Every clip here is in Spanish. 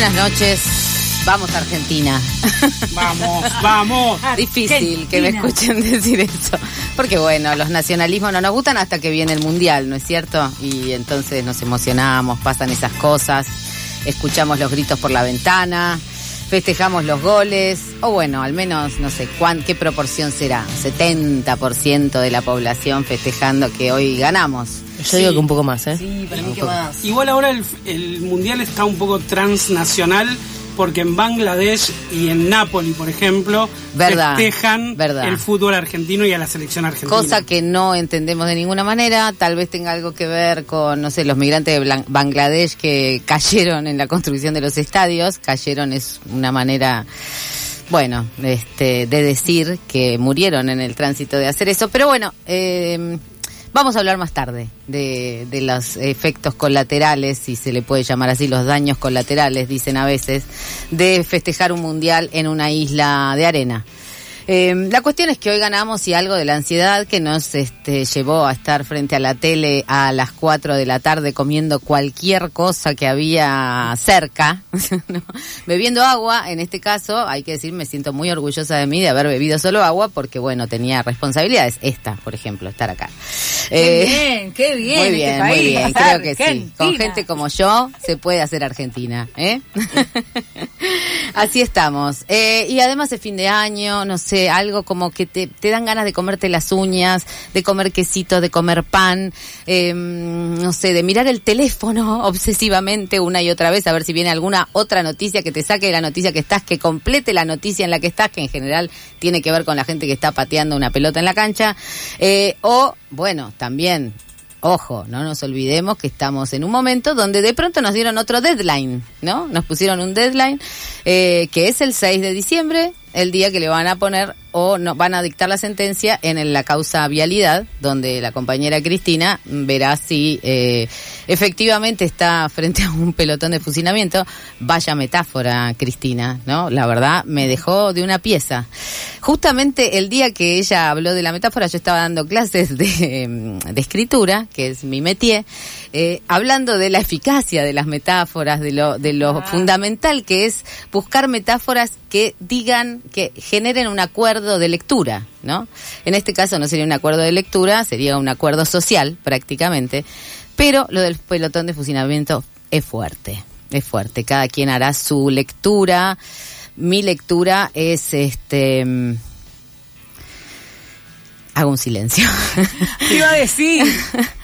Buenas noches. Vamos Argentina. Vamos, vamos. Difícil que me escuchen decir eso. Porque bueno, los nacionalismos no nos gustan hasta que viene el mundial, ¿no es cierto? Y entonces nos emocionamos, pasan esas cosas, escuchamos los gritos por la ventana, festejamos los goles, o bueno, al menos no sé cuán, qué proporción será, 70% de la población festejando que hoy ganamos. Yo digo que un poco más, ¿eh? Sí, para mí que más. Igual ahora el, el mundial está un poco transnacional porque en Bangladesh y en Nápoles, por ejemplo, Verdad, festejan verdad. el fútbol argentino y a la selección argentina. Cosa que no entendemos de ninguna manera, tal vez tenga algo que ver con, no sé, los migrantes de Bangladesh que cayeron en la construcción de los estadios, cayeron es una manera, bueno, este, de decir que murieron en el tránsito de hacer eso, pero bueno, eh, vamos a hablar más tarde de, de los efectos colaterales, si se le puede llamar así, los daños colaterales, dicen a veces, de festejar un mundial en una isla de arena. Eh, la cuestión es que hoy ganamos y algo de la ansiedad que nos este, llevó a estar frente a la tele a las 4 de la tarde comiendo cualquier cosa que había cerca, ¿no? bebiendo agua, en este caso, hay que decir, me siento muy orgullosa de mí de haber bebido solo agua porque, bueno, tenía responsabilidades, esta, por ejemplo, estar acá. Qué Eh, bien, qué bien. muy este bien, país, muy bien, creo que sí. Con gente como yo se puede hacer Argentina, ¿eh? Así estamos. Eh, y además es fin de año, no sé, algo como que te, dan ganas de comerte las uñas, de comer quesito, de comer pan, eh, no sé, de mirar el teléfono obsesivamente una y otra vez a ver si viene alguna otra noticia que te saque de la noticia que estás, que complete la noticia en la que estás, que en general tiene que ver con la gente que está pateando una pelota en la cancha. Eh, o, bueno, también Ojo, no nos olvidemos que estamos en un momento donde de pronto nos dieron otro deadline, ¿no? Nos pusieron un deadline eh, que es el 6 de diciembre, el día que le van a poner o no, van a dictar la sentencia en la causa vialidad, donde la compañera Cristina verá si eh, efectivamente está frente a un pelotón de fusilamiento. Vaya metáfora, Cristina, ¿no? La verdad me dejó de una pieza. Justamente el día que ella habló de la metáfora, yo estaba dando clases de, de escritura, que es mi métier, eh, hablando de la eficacia de las metáforas, de lo, de lo fundamental que es buscar metáforas que digan, que generen un acuerdo de lectura, ¿no? En este caso no sería un acuerdo de lectura, sería un acuerdo social, prácticamente, pero lo del pelotón de fusilamiento es fuerte, es fuerte. Cada quien hará su lectura. Mi lectura es este. mm, Hago un silencio. ¿Qué iba a decir?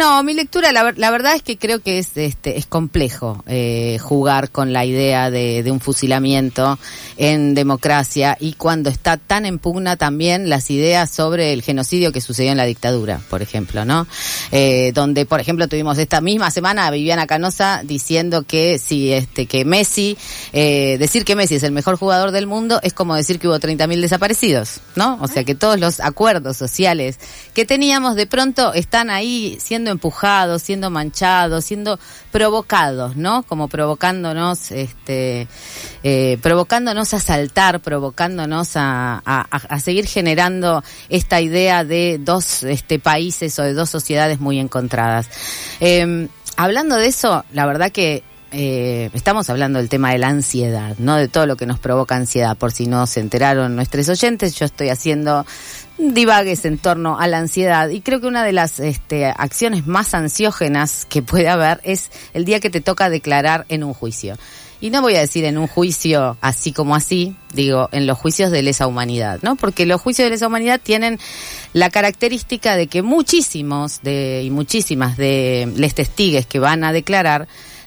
No, mi lectura, la, la verdad es que creo que es, este, es complejo eh, jugar con la idea de, de un fusilamiento en democracia y cuando está tan en pugna también las ideas sobre el genocidio que sucedió en la dictadura, por ejemplo, ¿no? Eh, donde, por ejemplo, tuvimos esta misma semana a Viviana Canosa diciendo que si este que Messi, eh, decir que Messi es el mejor jugador del mundo es como decir que hubo 30.000 desaparecidos, ¿no? O sea que todos los acuerdos sociales que teníamos de pronto están ahí siendo empujados, siendo manchados, siendo provocados, ¿no? Como provocándonos, este, eh, provocándonos a saltar, provocándonos a, a- seguir generando esta idea de dos este, países o de dos sociedades muy encontradas. Eh, hablando de eso, la verdad que eh, estamos hablando del tema de la ansiedad, ¿no? De todo lo que nos provoca ansiedad. Por si no se enteraron nuestros oyentes, yo estoy haciendo divagues en torno a la ansiedad y creo que una de las este, acciones más ansiógenas que puede haber es el día que te toca declarar en un juicio. Y no voy a decir en un juicio así como así, digo, en los juicios de lesa humanidad, ¿no? Porque los juicios de lesa humanidad tienen la característica de que muchísimos de, y muchísimas de les testigues que van a declarar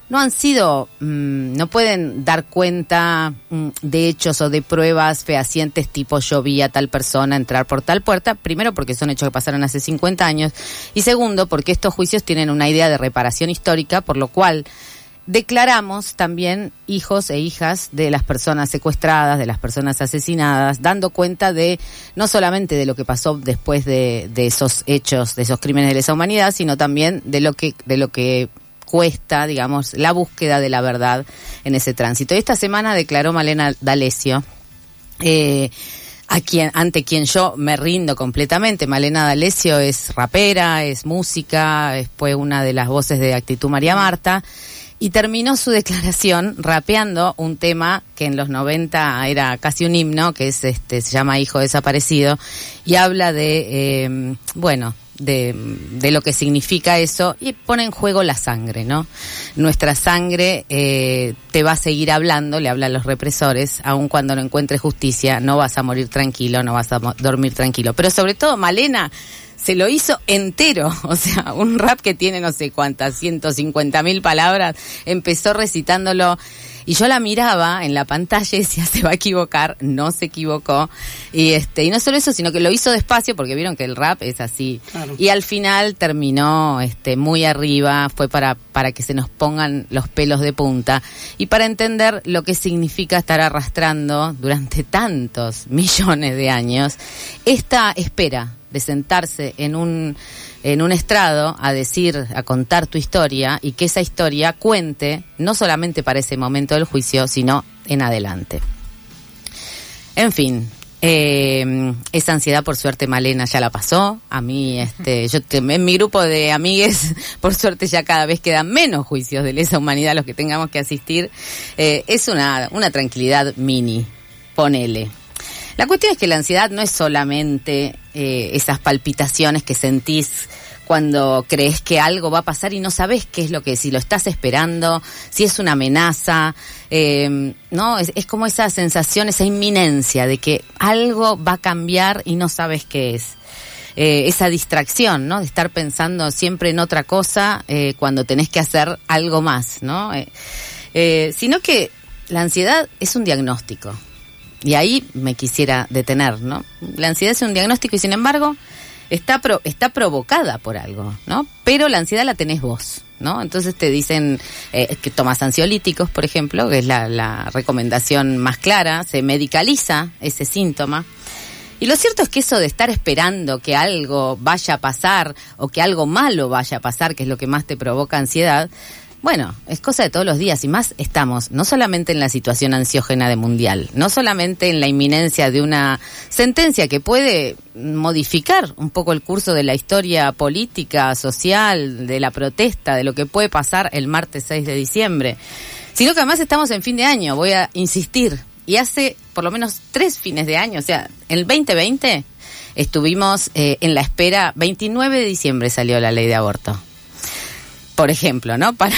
no han sido, mm, no pueden dar cuenta mm, de hechos o de pruebas fehacientes tipo yo vi a tal persona entrar por tal puerta, primero porque son hechos que pasaron hace 50 años y segundo porque estos juicios tienen una idea de reparación histórica, por lo cual declaramos también hijos e hijas de las personas secuestradas, de las personas asesinadas, dando cuenta de no solamente de lo que pasó después de, de esos hechos, de esos crímenes de lesa humanidad, sino también de lo que, de lo que cuesta, digamos, la búsqueda de la verdad en ese tránsito. Esta semana declaró Malena D'Alessio, eh, a quien, ante quien yo me rindo completamente. Malena D'Alessio es rapera, es música, es, fue una de las voces de Actitud María Marta. y terminó su declaración rapeando un tema que en los 90 era casi un himno, que es este, se llama Hijo Desaparecido, y habla de, eh, bueno, de, de, lo que significa eso y pone en juego la sangre, ¿no? Nuestra sangre eh, te va a seguir hablando, le habla a los represores, aun cuando no encuentres justicia, no vas a morir tranquilo, no vas a dormir tranquilo. Pero sobre todo, Malena se lo hizo entero, o sea, un rap que tiene no sé cuántas, 150 mil palabras, empezó recitándolo y yo la miraba en la pantalla y decía, se va a equivocar, no se equivocó. Y este, y no solo eso, sino que lo hizo despacio, porque vieron que el rap es así. Claro. Y al final terminó este, muy arriba, fue para, para que se nos pongan los pelos de punta y para entender lo que significa estar arrastrando durante tantos millones de años esta espera de sentarse en un en un estrado a decir, a contar tu historia y que esa historia cuente no solamente para ese momento del juicio, sino en adelante. En fin, eh, esa ansiedad, por suerte, Malena ya la pasó. A mí, este, yo en mi grupo de amigues, por suerte, ya cada vez quedan menos juicios de lesa humanidad a los que tengamos que asistir. Eh, es una, una tranquilidad mini, ponele. La cuestión es que la ansiedad no es solamente eh, esas palpitaciones que sentís cuando crees que algo va a pasar y no sabes qué es lo que, si lo estás esperando, si es una amenaza, eh, ¿no? Es, es, como esa sensación, esa inminencia de que algo va a cambiar y no sabes qué es. Eh, esa distracción, ¿no? De estar pensando siempre en otra cosa eh, cuando tenés que hacer algo más, ¿no? Sino que la ansiedad es un diagnóstico. Y ahí me quisiera detener, ¿no? La ansiedad es un diagnóstico y sin embargo está, pro, está provocada por algo, ¿no? Pero la ansiedad la tenés vos, ¿no? Entonces te dicen eh, que tomas ansiolíticos, por ejemplo, que es la, la recomendación más clara, se medicaliza ese síntoma. Y lo cierto es que eso de estar esperando que algo vaya a pasar o que algo malo vaya a pasar, que es lo que más te provoca ansiedad, bueno, es cosa de todos los días y más estamos no solamente en la situación ansiógena de mundial, no solamente en la inminencia de una sentencia que puede modificar un poco el curso de la historia política, social, de la protesta, de lo que puede pasar el martes 6 de diciembre, sino que además estamos en fin de año, voy a insistir, y hace por lo menos tres fines de año, o sea, el 2020 estuvimos eh, en la espera, 29 de diciembre salió la ley de aborto por ejemplo, ¿no? Para,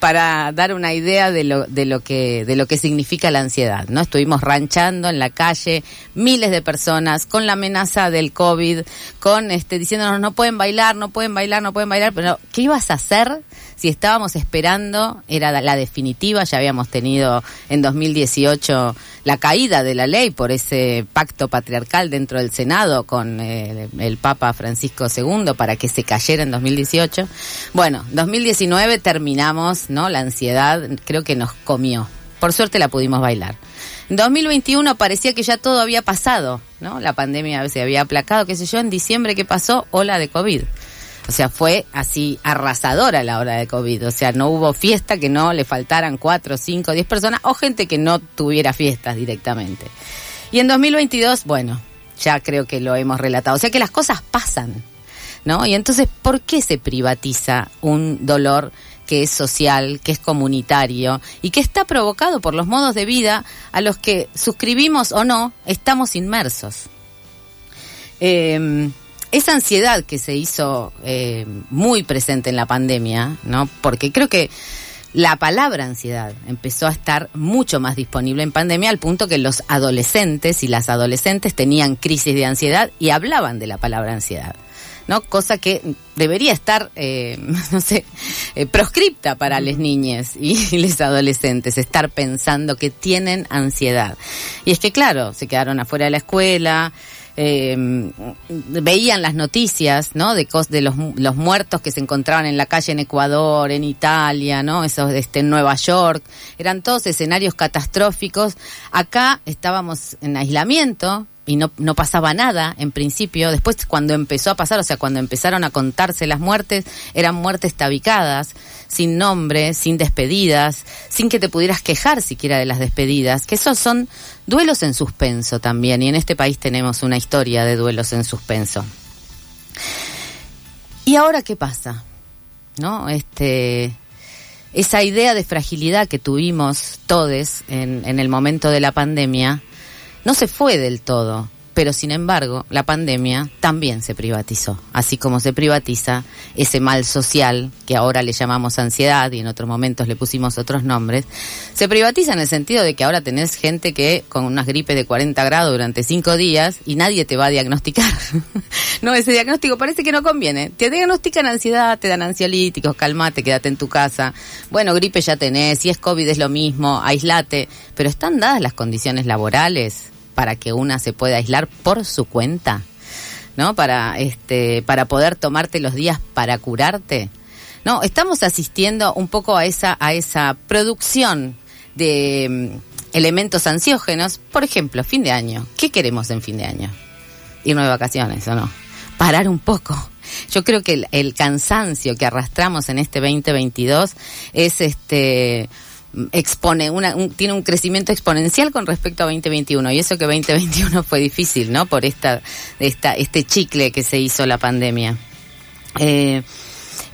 para dar una idea de lo, de lo que, de lo que significa la ansiedad, ¿no? Estuvimos ranchando en la calle, miles de personas, con la amenaza del COVID, con este, diciéndonos no pueden bailar, no pueden bailar, no pueden bailar, pero ¿qué ibas a hacer si estábamos esperando? Era la definitiva, ya habíamos tenido en 2018 la caída de la ley por ese pacto patriarcal dentro del Senado con eh, el Papa Francisco II para que se cayera en 2018. Bueno, 2019 terminamos, ¿no? La ansiedad creo que nos comió. Por suerte la pudimos bailar. En 2021 parecía que ya todo había pasado, ¿no? La pandemia se había aplacado, qué sé yo, en diciembre ¿qué pasó? Ola de COVID. O sea, fue así arrasadora la hora de COVID. O sea, no hubo fiesta que no le faltaran cuatro, cinco, diez personas o gente que no tuviera fiestas directamente. Y en 2022, bueno, ya creo que lo hemos relatado. O sea que las cosas pasan, ¿no? Y entonces, ¿por qué se privatiza un dolor que es social, que es comunitario y que está provocado por los modos de vida a los que suscribimos o no estamos inmersos? Eh, esa ansiedad que se hizo eh, muy presente en la pandemia, ¿no? Porque creo que la palabra ansiedad empezó a estar mucho más disponible en pandemia al punto que los adolescentes y las adolescentes tenían crisis de ansiedad y hablaban de la palabra ansiedad. ¿no? Cosa que debería estar, eh, no sé, eh, proscripta para las niñas y los adolescentes, estar pensando que tienen ansiedad. Y es que, claro, se quedaron afuera de la escuela, eh, veían las noticias, ¿no? De, de los, los, muertos que se encontraban en la calle en Ecuador, en Italia, ¿no? Esos este, en Nueva York. Eran todos escenarios catastróficos. Acá estábamos en aislamiento, y no, no pasaba nada en principio. Después cuando empezó a pasar, o sea, cuando empezaron a contarse las muertes, eran muertes tabicadas, sin nombre, sin despedidas, sin que te pudieras quejar siquiera de las despedidas, que esos son duelos en suspenso también, y en este país tenemos una historia de duelos en suspenso. ¿Y ahora qué pasa? ¿No? Este esa idea de fragilidad que tuvimos todos en, en el momento de la pandemia no se fue del todo pero sin embargo la pandemia también se privatizó, así como se privatiza ese mal social que ahora le llamamos ansiedad y en otros momentos le pusimos otros nombres, se privatiza en el sentido de que ahora tenés gente que con unas gripes de 40 grados durante cinco días y nadie te va a diagnosticar. no, ese diagnóstico parece que no conviene. Te diagnostican ansiedad, te dan ansiolíticos, calmate, quédate en tu casa. Bueno, gripe ya tenés, si es COVID es lo mismo, aislate, pero están dadas las condiciones laborales para que una se pueda aislar por su cuenta, ¿no? Para este para poder tomarte los días para curarte. No, estamos asistiendo un poco a esa a esa producción de mm, elementos ansiógenos, por ejemplo, fin de año. ¿Qué queremos en fin de año? Irnos de vacaciones o no? Parar un poco. Yo creo que el, el cansancio que arrastramos en este 2022 es este expone una, tiene un crecimiento exponencial con respecto a 2021 y eso que 2021 fue difícil, ¿no? Por esta, esta este chicle que se hizo la pandemia. Eh,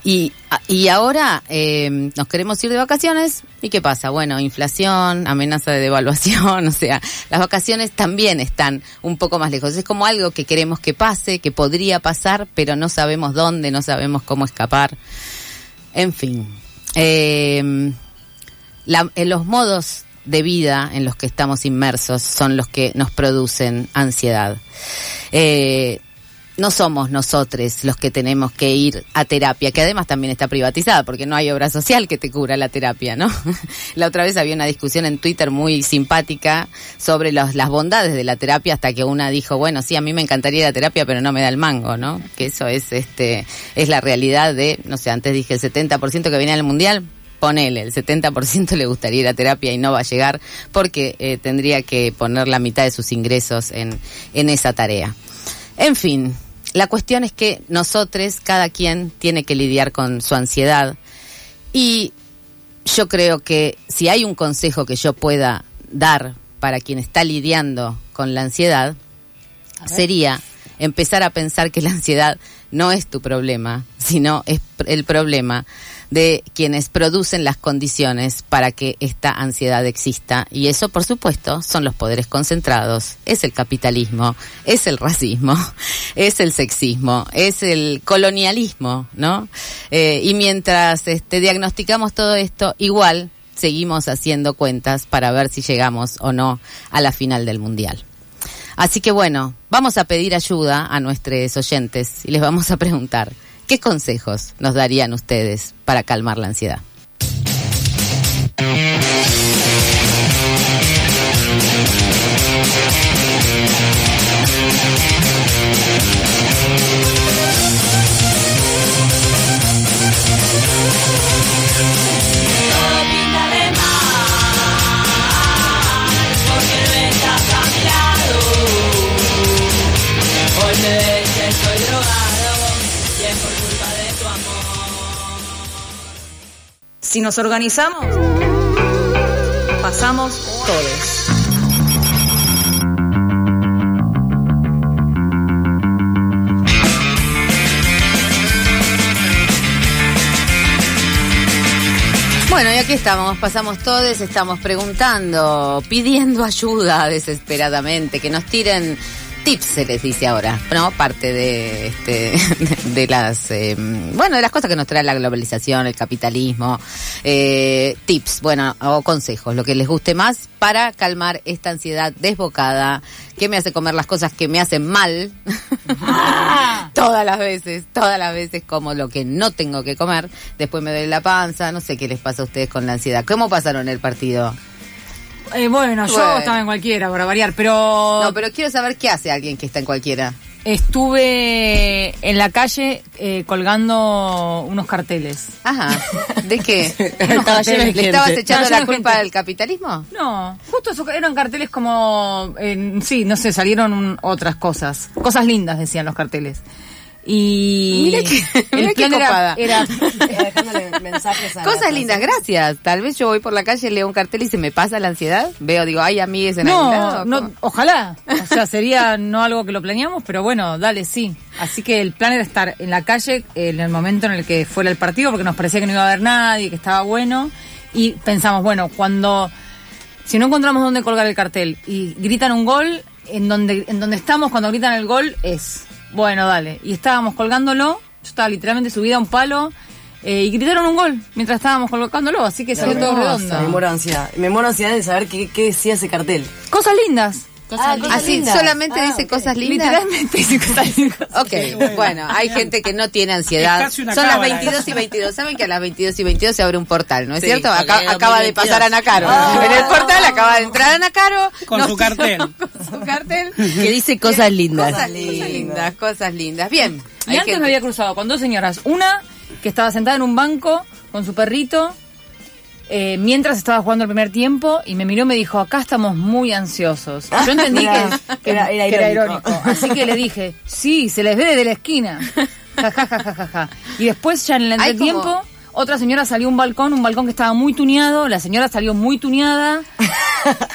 y, y ahora eh, nos queremos ir de vacaciones y qué pasa? Bueno, inflación, amenaza de devaluación, o sea, las vacaciones también están un poco más lejos. Es como algo que queremos que pase, que podría pasar, pero no sabemos dónde, no sabemos cómo escapar. En fin. Eh, la, en los modos de vida en los que estamos inmersos son los que nos producen ansiedad. Eh, no somos nosotros los que tenemos que ir a terapia, que además también está privatizada, porque no hay obra social que te cubra la terapia, ¿no? la otra vez había una discusión en Twitter muy simpática sobre las bondades de la terapia, hasta que una dijo, bueno, sí, a mí me encantaría la terapia, pero no me da el mango, ¿no? Que eso es, este, es la realidad de, no sé, antes dije el 70% que viene al mundial, ponele, el 70% le gustaría ir a terapia y no va a llegar porque eh, tendría que poner la mitad de sus ingresos en, en esa tarea. En fin, la cuestión es que nosotros, cada quien tiene que lidiar con su ansiedad y yo creo que si hay un consejo que yo pueda dar para quien está lidiando con la ansiedad, sería empezar a pensar que la ansiedad no es tu problema, sino es el problema de quienes producen las condiciones para que esta ansiedad exista. Y eso, por supuesto, son los poderes concentrados, es el capitalismo, es el racismo, es el sexismo, es el colonialismo, ¿no? Eh, y mientras este, diagnosticamos todo esto, igual seguimos haciendo cuentas para ver si llegamos o no a la final del Mundial. Así que bueno, vamos a pedir ayuda a nuestros oyentes y les vamos a preguntar, ¿Qué consejos nos darían ustedes para calmar la ansiedad? Si nos organizamos, pasamos todos. Bueno, y aquí estamos, pasamos todos, estamos preguntando, pidiendo ayuda desesperadamente, que nos tiren tips se les dice ahora, ¿no? Parte de, este, de, las, eh, bueno, de las cosas que nos trae la globalización, el capitalismo, eh, tips, bueno, o consejos, lo que les guste más para calmar esta ansiedad desbocada que me hace comer las cosas que me hacen mal. todas las veces, todas las veces como lo que no tengo que comer, después me duele la panza, no sé qué les pasa a ustedes con la ansiedad. ¿Cómo pasaron el partido? Eh, bueno, yo estaba en cualquiera, para variar, pero... No, pero quiero saber qué hace alguien que está en cualquiera. Estuve en la calle eh, colgando unos carteles. Ajá. ¿De qué? ¿Le estabas echando la culpa del capitalismo? No, justo eso, eran carteles como... sí, no sé, salieron otras cosas. Cosas lindas, decían los carteles. Y Mira que- el mira qué era, Dejándole mensajes a Cosas lindas, gracias. Tal vez yo voy por la calle, leo un cartel y se me pasa la ansiedad. Veo, digo, ay, amigues en no, lado. no, ojalá. O sea, sería no algo que lo planeamos, pero bueno, dale, sí. Así que el plan era estar en la calle en el momento en el que fuera el partido, porque nos parecía que no iba a haber nadie, que estaba bueno. Y pensamos, bueno, cuando, si no encontramos dónde colgar el cartel y gritan un gol, en donde, en donde estamos cuando gritan el gol es, bueno, dale. Y estábamos colgándolo, yo estaba literalmente subida a un palo. eh, y gritaron un gol mientras estábamos colocándolo, así que salió todo redondo. Me muero ansiedad. Me muero ansiedad de saber qué, qué decía ese cartel. Cosas lindas. Ah, Así, solamente Ah, dice ok. cosas lindas. Literalmente dice cosas lindas. Ok, bueno, hay gente que no tiene ansiedad. Son las cábala 22 y 22. Saben que a las 22 y 22 se abre un portal, ¿no es Sí, cierto? Acá- acaba de 2022. pasar Ana Caro. Ah. En el portal acaba de entrar Ana Caro. Con nos su cartel. Con su cartel. Que dice cosas lindas. Cosas lindas, cosas lindas. Bien. Y antes gente- me había cruzado con dos señoras. Una que estaba sentada en un banco con su perrito eh, mientras estaba jugando el primer tiempo y me miró y me dijo, acá estamos muy ansiosos. Yo entendí que, que era- era que era irónico. Así que le dije, sí, se les ve desde la esquina. Ja, ja, ja, ja, ja, ja. Y después ya en el entretiempo... como- Otra señora salió a un balcón, un balcón que estaba muy tuneado, la señora salió muy tuneada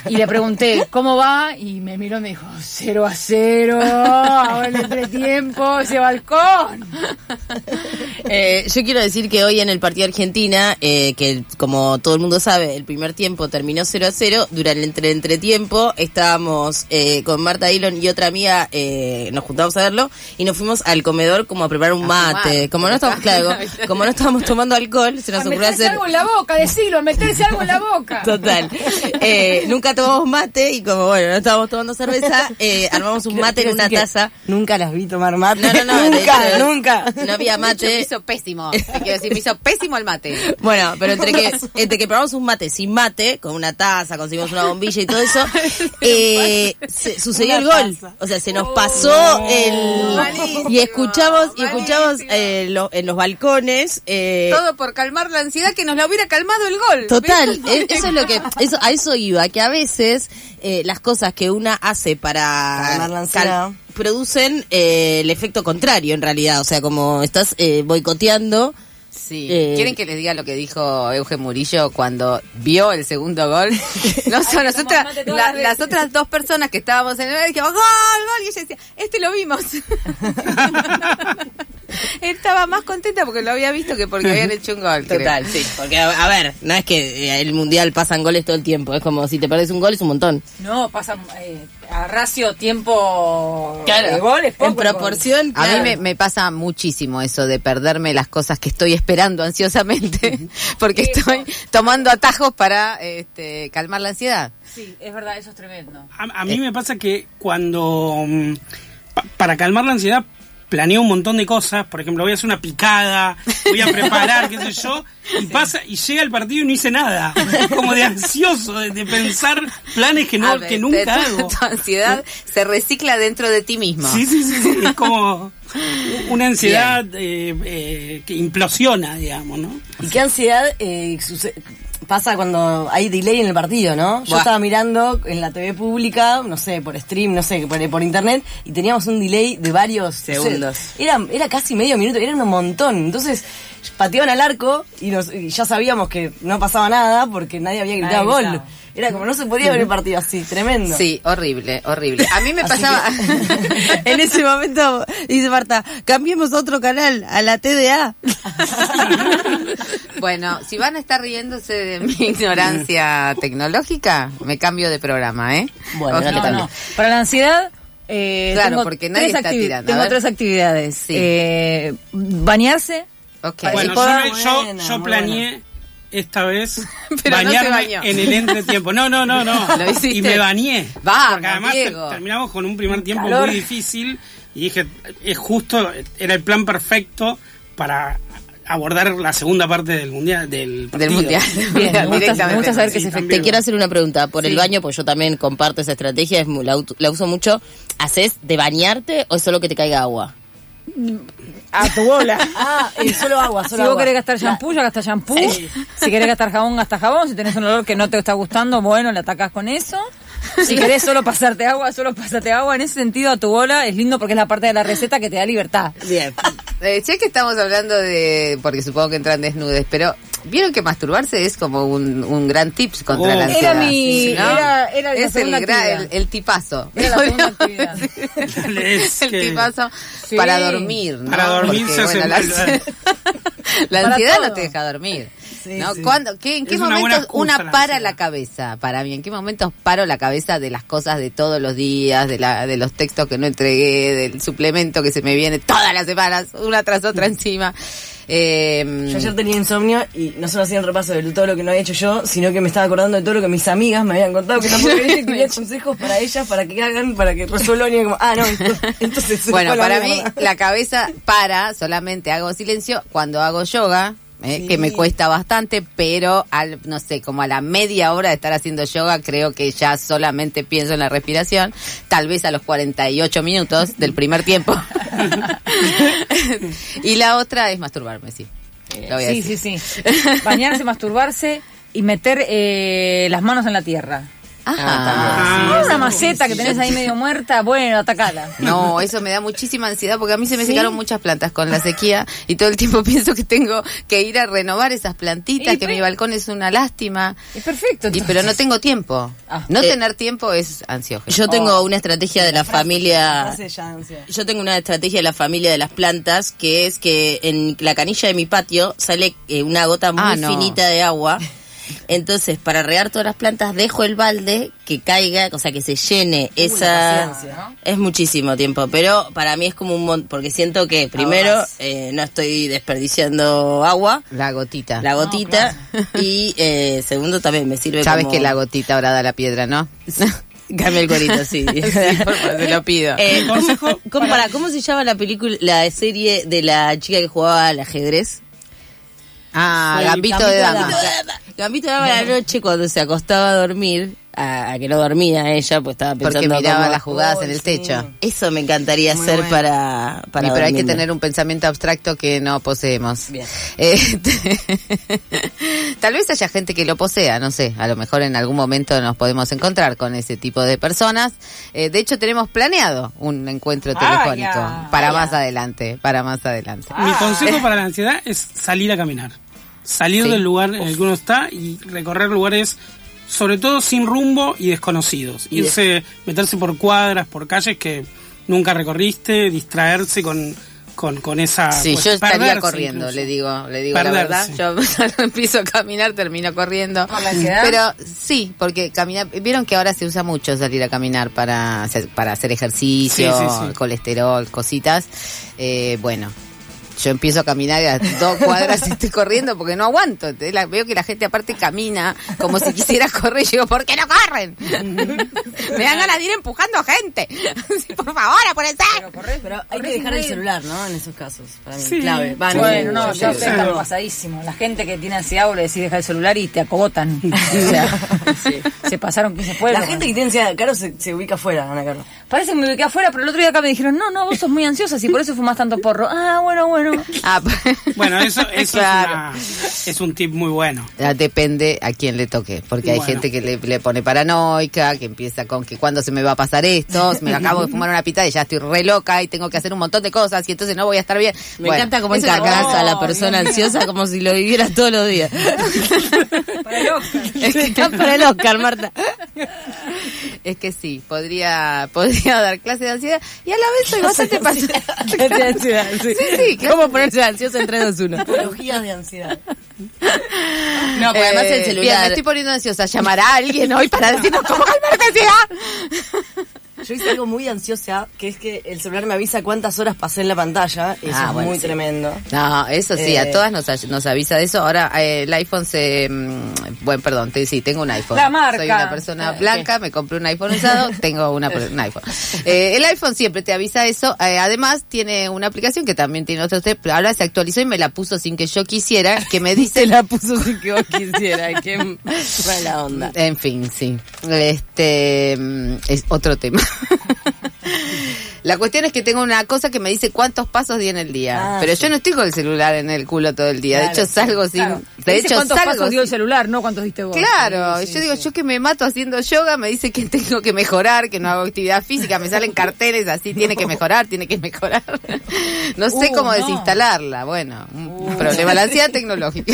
y le pregunté, ¿cómo va? Y me miró y me dijo, cero a cero, ahora en el entretiempo, ese balcón. Eh, yo quiero decir que hoy en el partido Argentina, eh, que como todo el mundo sabe, el primer tiempo terminó 0 a 0. Durante el entre entretiempo estábamos eh, con Marta Dillon y otra amiga, nos juntamos a verlo y nos fuimos al comedor como a preparar un A mate. fumar. Como no estábamos, claro, como no estábamos tomando alcohol, se nos A ocurrió meterse hacer algo en la boca, decilo, meterse algo en la boca. Total. Eh, nunca tomamos mate y como bueno, no estábamos tomando cerveza, eh, armamos un mate en una taza. Nunca las vi tomar mate. No, no, no, nunca, hecho, nunca. No había hecho, me mate. hizo pésimo. Te quiero decir, me hizo pésimo el mate. Bueno, pero entre que, entre que probamos un mate sin mate, con una taza, conseguimos una bombilla y todo eso, eh, se- sucedió el gol. taza. O sea, se nos pasó el... Malísimo, Y escuchamos, y escuchamos eh, lo- en los balcones... eh, Todo por calmar la ansiedad que nos la hubiera calmado el gol. Total, eso es lo que, eso, a eso iba, que a veces eh, las cosas que una hace para Calmar la ansiedad. producen eh, el efecto contrario en realidad, o sea, como estás eh, boicoteando. Sí. Eh, ¿Quieren que les diga lo que dijo Eugen Murillo cuando vio el segundo gol? No son la- las veces. las otras dos personas que estábamos en el dijimos, gol, gol, y ella decía, este lo vimos. Estaba más contenta porque lo había visto que porque habían hecho un gol. creo. Total, sí, porque a, a ver, no es que eh, el mundial pasan goles todo el tiempo, es como si te perdés un gol es un montón. No, pasa eh, a ratio tiempo Claro, de goles, poco en proporción. A mí claro. me, me pasa muchísimo eso de perderme las cosas que estoy esperando ansiosamente porque estoy tomando atajos para este, calmar la ansiedad. Sí, es verdad, eso es tremendo. A, a mí me pasa que cuando, mm, pa- para calmar la ansiedad, planeo un montón de cosas. Por ejemplo, voy a hacer una picada, voy a preparar, qué sé yo, y pasa, y llega el partido y no hice nada. Como de ansioso, de, de pensar planes que, A no, ver, que nunca tu- hago. Tu ansiedad se recicla dentro de ti mismo. Sí, sí, sí, sí, es como una ansiedad eh, eh, que implosiona, digamos, ¿no? ¿Y qué ansiedad eh, pasa cuando hay delay en el partido, no? Yo Buah. estaba mirando en la TV pública, no sé, por stream, no sé, por, por internet, y teníamos un delay de varios Segundos. era, era casi medio minuto, era un montón. Entonces, pateaban al arco y, nos- y ya sabíamos que no pasaba nada porque nadie había gritado Nadie gol. gritaba. Era como no se podía ver el partido así, tremendo. Sí, horrible, horrible. A mí me Así pasaba... en ese momento dice Marta, cambiemos a otro canal, a la TDA. bueno, si van a estar riéndose de mi ignorancia tecnológica, me cambio de programa, ¿eh? Bueno, No, no. Para la ansiedad, eh, Claro, tengo porque nadie está tirando. Tengo tres actividades. Sí. Eh, bañarse. ok. Bueno, yo, yo, planeé esta vez Pero bañarme en el entretiempo. No, no, no, no. Lo hiciste. Y me bañé. Vamos, Porque además Diego. ter- terminamos con un primer tiempo calor. muy difícil y dije, es justo, era el plan perfecto para abordar la segunda parte del mundial del partido. Del mundial. Bien, me gusta, Directamente. me gusta saber que Sí, se también. Te quiero hacer una pregunta por el baño, pues yo también comparto esa estrategia, es la, la uso mucho. ¿Haces de bañarte o es solo que te caiga agua? A tu bola. Ah, eh, solo agua, Si solo vos agua. querés gastar shampoo, ya gastás shampoo. Si querés gastar jabón, gasta jabón. Si tenés un olor que no te está gustando, bueno, le atacás con eso. Si querés solo pasarte agua, solo pasarte agua. En ese sentido, a tu bola es lindo porque es la parte de la receta que te da libertad. Bien. Eh, sé que estamos hablando de, porque supongo que entran desnudes, pero vieron que masturbarse es como un, un gran tips contra Oh. la Era ansiedad. mi- era- era la es el, el, el tipazo. Era la segunda actividad. Es el tipazo Sí. para dormir, ¿no? Para dormir Porque, se hace la, ansiedad no te deja dormir. Sí, ¿no? sí. ¿Cuándo- qué- ¿En qué Es una momentos excusa una para la cabeza para mí? ¿En qué momentos paro la cabeza de las cosas de todos los días, de, la, de los textos que no entregué, del suplemento que se me viene todas las semanas, una tras otra encima? Eh, Yo ayer tenía insomnio y no solo hacía un repaso de todo lo que no había hecho yo, sino que me estaba acordando de todo lo que mis amigas me habían contado, que tampoco quería, quería consejos para ellas, para que hagan, para que resuelvan y como, ah, no, entonces, entonces Bueno, para mí la cabeza para, solamente hago silencio cuando hago yoga, eh, que me cuesta bastante, pero al, no sé, como a la media hora de estar haciendo yoga, creo que ya solamente pienso en la respiración, tal vez a los 48 minutos del primer tiempo. y la otra es masturbarme, sí. A Sí, sí, sí. Bañarse, masturbarse y meter eh, las manos en la tierra. Ajá. Ah, una maceta que tenés ahí medio muerta, bueno, atacala. No, eso me da muchísima ansiedad porque a mí se me ¿Sí? secaron muchas plantas con la sequía y todo el tiempo pienso que tengo que ir a renovar esas plantitas, Y que mi balcón es una lástima. Es perfecto. Y, pero no tengo tiempo. Ah. no Eh, tener tiempo es ansiógeno. Yo tengo una estrategia de la familia. Yo tengo una estrategia de la familia de las plantas que es que en la canilla de mi patio sale eh, una gota muy Ah, no. finita de agua. Entonces, para regar todas las plantas, dejo el balde que caiga, o sea, que se llene esa... Es muchísimo tiempo, pero para mí es como un montón, porque siento que primero eh, no estoy desperdiciando agua, La gotita. la gotita, y eh, segundo también me sirve Sabes como... que la gotita ahora da la piedra, ¿no? Cambia el gorito, sí. Sí, por favor, te lo pido. Eh, ¿cómo, Consejo cómo- para, ¿Cómo se llama la película, la serie de la chica que jugaba al ajedrez? Ah, sí, gambito, Gambito de de dama. Dama. Gambito de Dama a la noche cuando se acostaba a dormir, a, a que no dormía ella, pues estaba pensando Porque miraba cómo- las jugadas en el sí. techo. Eso me encantaría Muy hacer bueno. para, para Y pero hay que tener un pensamiento abstracto que no poseemos. Bien. Este, tal vez haya gente que lo posea, no sé, a lo mejor en algún momento nos podemos encontrar con ese tipo de personas. Eh, de hecho, tenemos planeado un encuentro Vaya, telefónico para vaya. más adelante, para más adelante. Mi consejo para la ansiedad es salir a caminar. Salir Sí. del lugar en el que uno está y recorrer lugares, sobre todo sin rumbo y desconocidos. Irse, meterse por cuadras, por calles que nunca recorriste, distraerse con, con, con esa. Sí, pues, yo estaría perderse corriendo, incluso. le digo, le digo la verdad. Yo empiezo a caminar, termino corriendo. ¿Por la ansiedad? Pero sí, porque caminar, vieron que ahora se usa mucho salir a caminar para hacer, para hacer ejercicio, Sí, sí, sí. colesterol, cositas. Eh, bueno. Yo empiezo a caminar y a dos cuadras estoy corriendo porque no aguanto. La- veo que la gente aparte camina como si quisiera correr y digo, ¿por qué no corren? Me dan ganas de ir empujando gente. Sí, por favor, apúrense. Pero hay que dejar el celular, ¿no? En esos casos, para mí, Sí. clave. Va, no, Bueno, no, yo pero- están pasadísimo. La gente que tiene ansiedad vos le decís deja el celular y te acogotan. O sea, se pasaron 15 pueblos. La gente que tiene ansiedad, Caro, se, se ubica afuera, Ana Caro. Parece que me ubiqué afuera, pero el otro día acá me dijeron, no, no, vos sos muy ansiosa y por eso fumas tanto porro. Ah, bueno, bueno. Ah, Bueno, eso, eso Claro. es, una- es un tip muy bueno. Ah, Depende a quién le toque, porque hay gente que le, le pone paranoica, que empieza con que cuándo se me va a pasar esto, me acabo de fumar una pitada y ya estoy re loca y tengo que hacer un montón de cosas y entonces no voy a estar bien. Me Bueno, encanta cómo es encargas cosa- a la persona ansiosa como si lo viviera todos los días. Para el Oscar. Está para el Oscar, Marta. Es que sí, podría, podría dar clase de ansiedad y a la vez soy bastante paciente. Clase de ansiedad, sí. Sí, sí, clase- ¿Cómo ponerse ansiosa en 3, 2, 1? Patologías de ansiedad. No, pero además el Eh, Bien, me celular. estoy poniendo ansiosa. ¿Llamará a alguien hoy para decirnos cómo calmar la ansiedad? Yo hice algo muy ansiosa, que es que el celular me avisa cuántas horas pasé en la pantalla. Eso Ah, es bueno, muy sí. tremendo. No, eso sí, a Eh. todas nos, nos avisa de eso. Ahora eh, el iPhone se... mm, bueno, perdón, te, sí, tengo un iPhone. La marca. Soy una persona blanca, me compré un iPhone usado, tengo una, un iPhone. Eh, el iPhone siempre te avisa eso. eh, además tiene una aplicación que también tiene otro test, pero ahora se actualizó y me la puso sin que yo quisiera, que me dice... Se la puso sin que vos quisieras. Qué mala onda. En fin, sí. Este mm, es otro tema. La cuestión es que tengo una cosa que me dice cuántos pasos di en el día. Ah, pero sí. yo no estoy con el celular en el culo todo el día. de hecho, salgo sin. Claro. De hecho, cuántos salgo. pasos dio el celular, no cuántos diste vos. Claro, Sí, sí, yo digo, yo que me mato haciendo yoga, me dice que tengo que mejorar, que no hago actividad física, me salen carteles así, tiene que mejorar, tiene que mejorar. No sé Uh, cómo no. desinstalarla, bueno, un problema, la ansiedad tecnológica.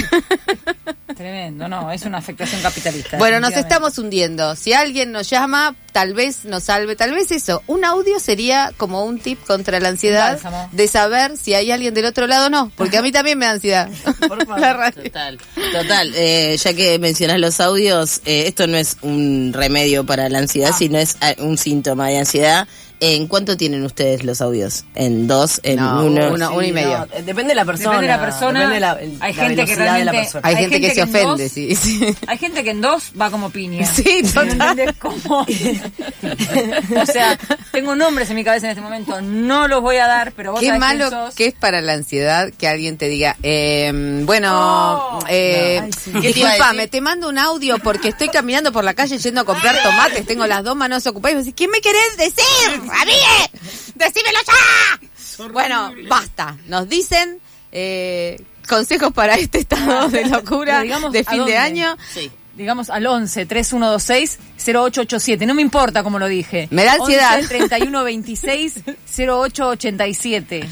Tremendo, no, es una afectación capitalista. Bueno, nos estamos hundiendo. Si alguien nos llama, tal vez nos salve, tal vez eso. Un audio sería como un tip contra la ansiedad bálsamo. de saber si hay alguien del otro lado o no, porque a mí también me da ansiedad. Por favor. Total, total. Eh, ya que mencionas los audios, eh, esto no es un remedio para la ansiedad, Ah. sino es eh, un síntoma de ansiedad. ¿En cuánto tienen ustedes los audios? ¿En dos? ¿En No, uno? uno. Sí, y medio. no, depende de la persona. Depende de la persona. Depende de la, el- Hay la gente que de la realmente- persona. Hay, Hay gente, que gente se que ofende, dos- sí, sí. Hay gente que en dos va como piña. Sí, total. ¿Entendés cómo? o sea, tengo nombres en mi cabeza en este momento, no los voy a dar, pero vos Qué sabés malo quién sos. que es para la ansiedad que alguien te diga, eh, bueno, Oh. eh, No, ay, sí. ¿Qué te iba a disculpame, te mando un audio porque estoy caminando por la calle yendo a comprar tomates, tengo las dos manos ocupadas y vos decís, ¿qué me querés decir? ¡Amigue! ¡Decímelo ya! Bueno, basta. Nos dicen eh, consejos para este estado de locura digamos, de ¿a fin de año. Sí. Digamos al 11 3126 0887. No me importa cómo lo dije. Me da ansiedad. 11 3126 0887.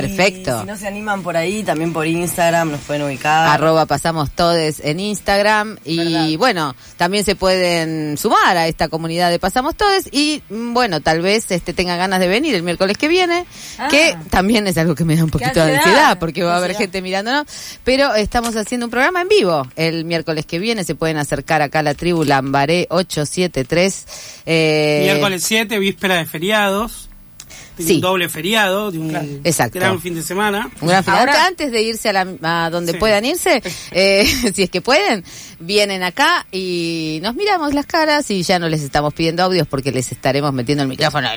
Perfecto. Y si no se animan por ahí, también por Instagram nos pueden ubicar. arroba pasamos todes en Instagram y Verdad. bueno también se pueden sumar a esta comunidad de pasamos todes y mm, bueno tal vez este tengan ganas de venir el miércoles que viene Ah. que también es algo que me da un poquito de ansiedad. porque va a haber gente mirándonos pero estamos haciendo un programa en vivo el miércoles que viene se pueden acercar acá a la tribu Lambaré 873 eh, Miércoles 7, víspera de feriados. De Sí. Un doble feriado, de un Exacto. gran fin de semana. Un gran final. Ahora- Antes de irse a, la, a donde Sí. puedan irse, eh, si es que pueden, vienen acá y nos miramos las caras y ya no les estamos pidiendo audios porque les estaremos metiendo el micrófono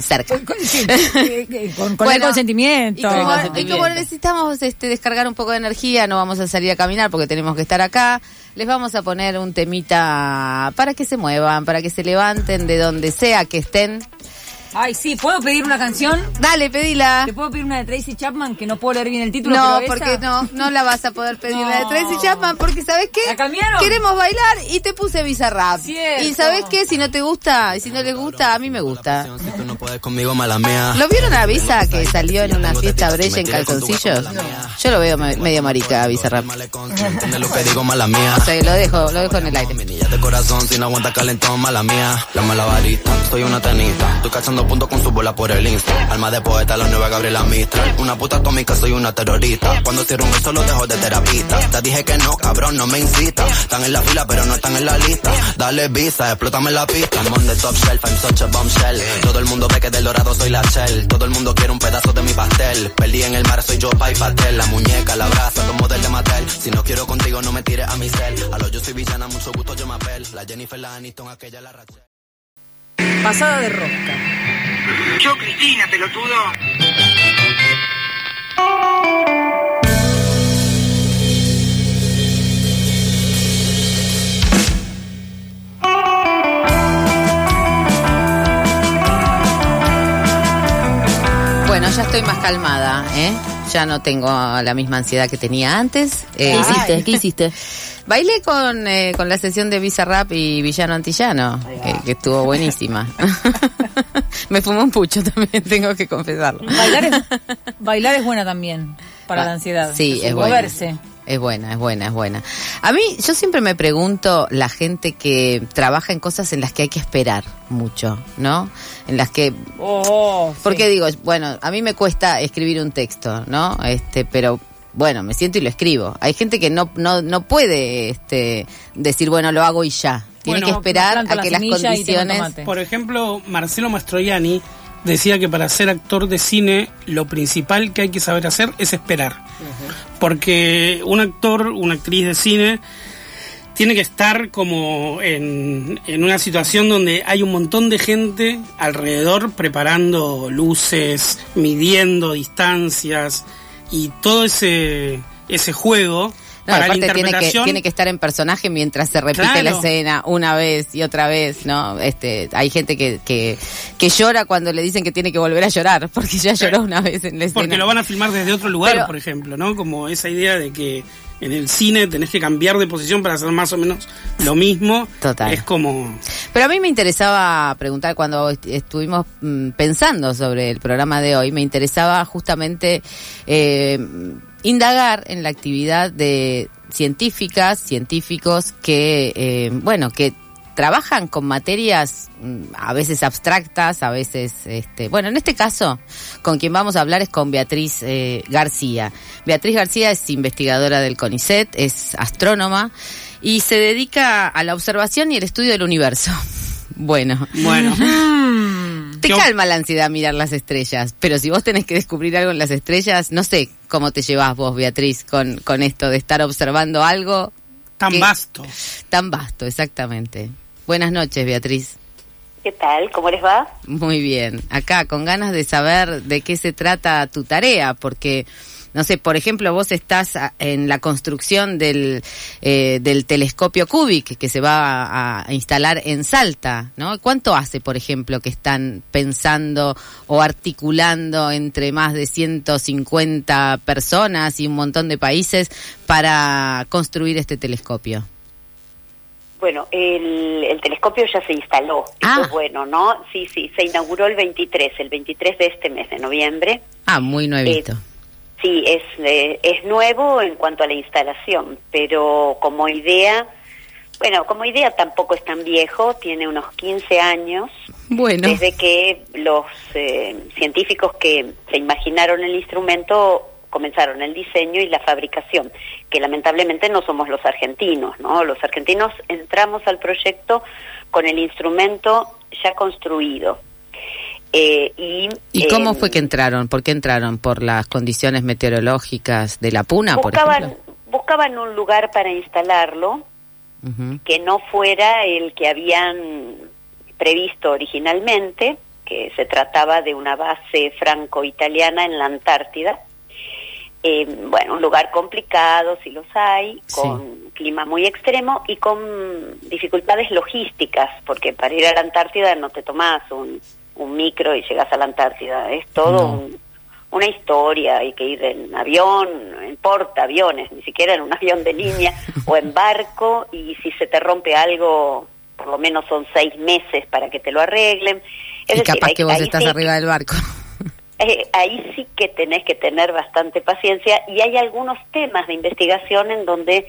cerca. Sí, eh, con, con el consentimiento. Y como, Con y como necesitamos este, descargar un poco de energía, no vamos a salir a caminar porque tenemos que estar acá. Les vamos a poner un temita para que se muevan, para que se levanten de donde sea que estén. Ay, sí, ¿puedo pedir una canción? Dale, pedila. ¿Te puedo pedir una de Tracy Chapman que no puedo leer bien el título? No, pero porque esa? no, no la vas a poder pedir la de No. Tracy Chapman, porque ¿sabes qué? ¿La cambiaron? Queremos bailar y te puse Bizarrap. Cierto. Y ¿sabes qué? Si no te gusta, y si no les gusta, a mí me gusta. Si tú no puedes conmigo, mala mía. ¿Lo vieron a Visa que salió en una fiesta brecha en calzoncillos? Yo lo veo me- medio marica a Bizarrap. Malecón, tú entiendes lo que digo, mala mía. O sea, lo dejo, lo dejo en el aire. Mi niña de corazón, si no aguanta calentón, mala mía. La malabarista, soy una tenista. Cachando puntos con su bola por el Insta. Alma de poeta, la nueva Gabriela Mistral. Una puta atómica, soy una terrorista. Cuando cierro un beso, lo dejo de terapista. Te dije que no, cabrón, no me incita. Están en la fila, pero no están en la lista. Dale visa, explótame la pista. I'm on the top shelf, I'm such a bombshell. Todo el mundo ve que del dorado soy la shell. Todo el mundo quiere un pedazo de mi pastel. Perdí en el mar, soy yo, Pai Patel. La muñeca, la brasa, como del de Mattel. Si no quiero contigo, no me tires a mi cel. A lo yo soy villana, mucho gusto, yo me apel. La Jennifer, la Aniston, aquella, la Rachel. Pasada de rosca. Yo, Cristina, pelotudo. Bueno, ya estoy más calmada, ¿eh? Ya no tengo la misma ansiedad que tenía antes. Eh, ¿Qué hiciste? ¿Qué hiciste? Bailé con, eh, con la sesión de Bizarrap y Villano Antillano, que, que estuvo buenísima. Me fumó un pucho también, tengo que confesarlo. Bailar es, bailar es buena también para Ah, la ansiedad. Sí, es. Moverse. Es buena, es buena, es buena. A mí, yo siempre me pregunto la gente que trabaja en cosas en las que hay que esperar mucho, ¿no? En las que Oh, sí. porque digo, bueno, a mí me cuesta escribir un texto, ¿no? Este, pero bueno, me siento y lo escribo. Hay gente que no no no puede este decir, bueno, lo hago y ya. Tiene Bueno, que esperar a la que las condiciones. Por ejemplo, Marcelo Mastroianni decía que para ser actor de cine lo principal que hay que saber hacer es esperar. Porque un actor, una actriz de cine tiene que estar como en, en una situación donde hay un montón de gente alrededor preparando luces, midiendo distancias y todo ese, ese juego No, para la aparte tiene que, tiene que estar en personaje mientras se repite Claro. la escena una vez y otra vez, ¿no? Este, hay gente que, que, que llora cuando le dicen que tiene que volver a llorar, porque ya lloró una vez en la escena. Porque lo van a filmar desde otro lugar, Pero- por ejemplo, ¿no? Como esa idea de que en el cine tenés que cambiar de posición para hacer más o menos lo mismo. Total. Es como... Pero a mí me interesaba preguntar cuando est- estuvimos mm, pensando sobre el programa de hoy, me interesaba justamente eh, indagar en la actividad de científicas, científicos que, eh, bueno, que trabajan con materias mm, a veces abstractas, a veces, este, bueno, en este caso, con quien vamos a hablar es con Beatriz eh, García. Beatriz García es investigadora del CONICET, es astrónoma y se dedica a la observación y el estudio del universo. Bueno, Bueno, te Yo- calma la ansiedad mirar las estrellas, pero si vos tenés que descubrir algo en las estrellas, no sé cómo te llevas vos, Beatriz, con, con esto de estar observando algo tan vasto. tan vasto, exactamente. Buenas noches, Beatriz. ¿Qué tal? ¿Cómo les va? Muy bien. Acá, con ganas de saber de qué se trata tu tarea, porque, no sé, por ejemplo, vos estás a- en la construcción del, eh, del telescopio Cubic que se va a, a instalar en Salta, ¿no? ¿Cuánto hace, por ejemplo, que están pensando o articulando entre más de 150 personas y un montón de países para construir este telescopio? Bueno, el, el telescopio ya se instaló. Ah. Eso es bueno, ¿no? Sí, sí, se inauguró el 23, el 23 de este mes de noviembre. Ah, muy nuevito. Sí, es, eh, es nuevo en cuanto a la instalación, pero como idea, bueno, como idea tampoco es tan viejo, tiene unos 15 años, bueno. desde que los eh, científicos que se imaginaron el instrumento comenzaron el diseño y la fabricación, que lamentablemente no somos los argentinos, ¿no? Los argentinos entramos al proyecto con el instrumento ya construido. Eh, y ¿Y cómo eh, fue que entraron? ¿Por qué entraron? ¿Por las condiciones meteorológicas de la Puna, por buscaban, ejemplo? buscaban un lugar para instalarlo que no fuera el que habían previsto originalmente, que se trataba de una base franco-italiana en la Antártida. Eh, bueno, un lugar complicado, si los hay, Sí. con clima muy extremo y con dificultades logísticas, porque para ir a la Antártida no te tomás un, un micro y llegas a la Antártida, es todo No. un- una historia, hay que ir en avión, en portaaviones, ni siquiera en un avión de línea o en barco y si se te rompe algo, por lo menos son seis meses para que te lo arreglen. Es y decir, capaz que vos estás sí- arriba del barco. Eh, ahí sí que tenés que tener bastante paciencia y hay algunos temas de investigación en donde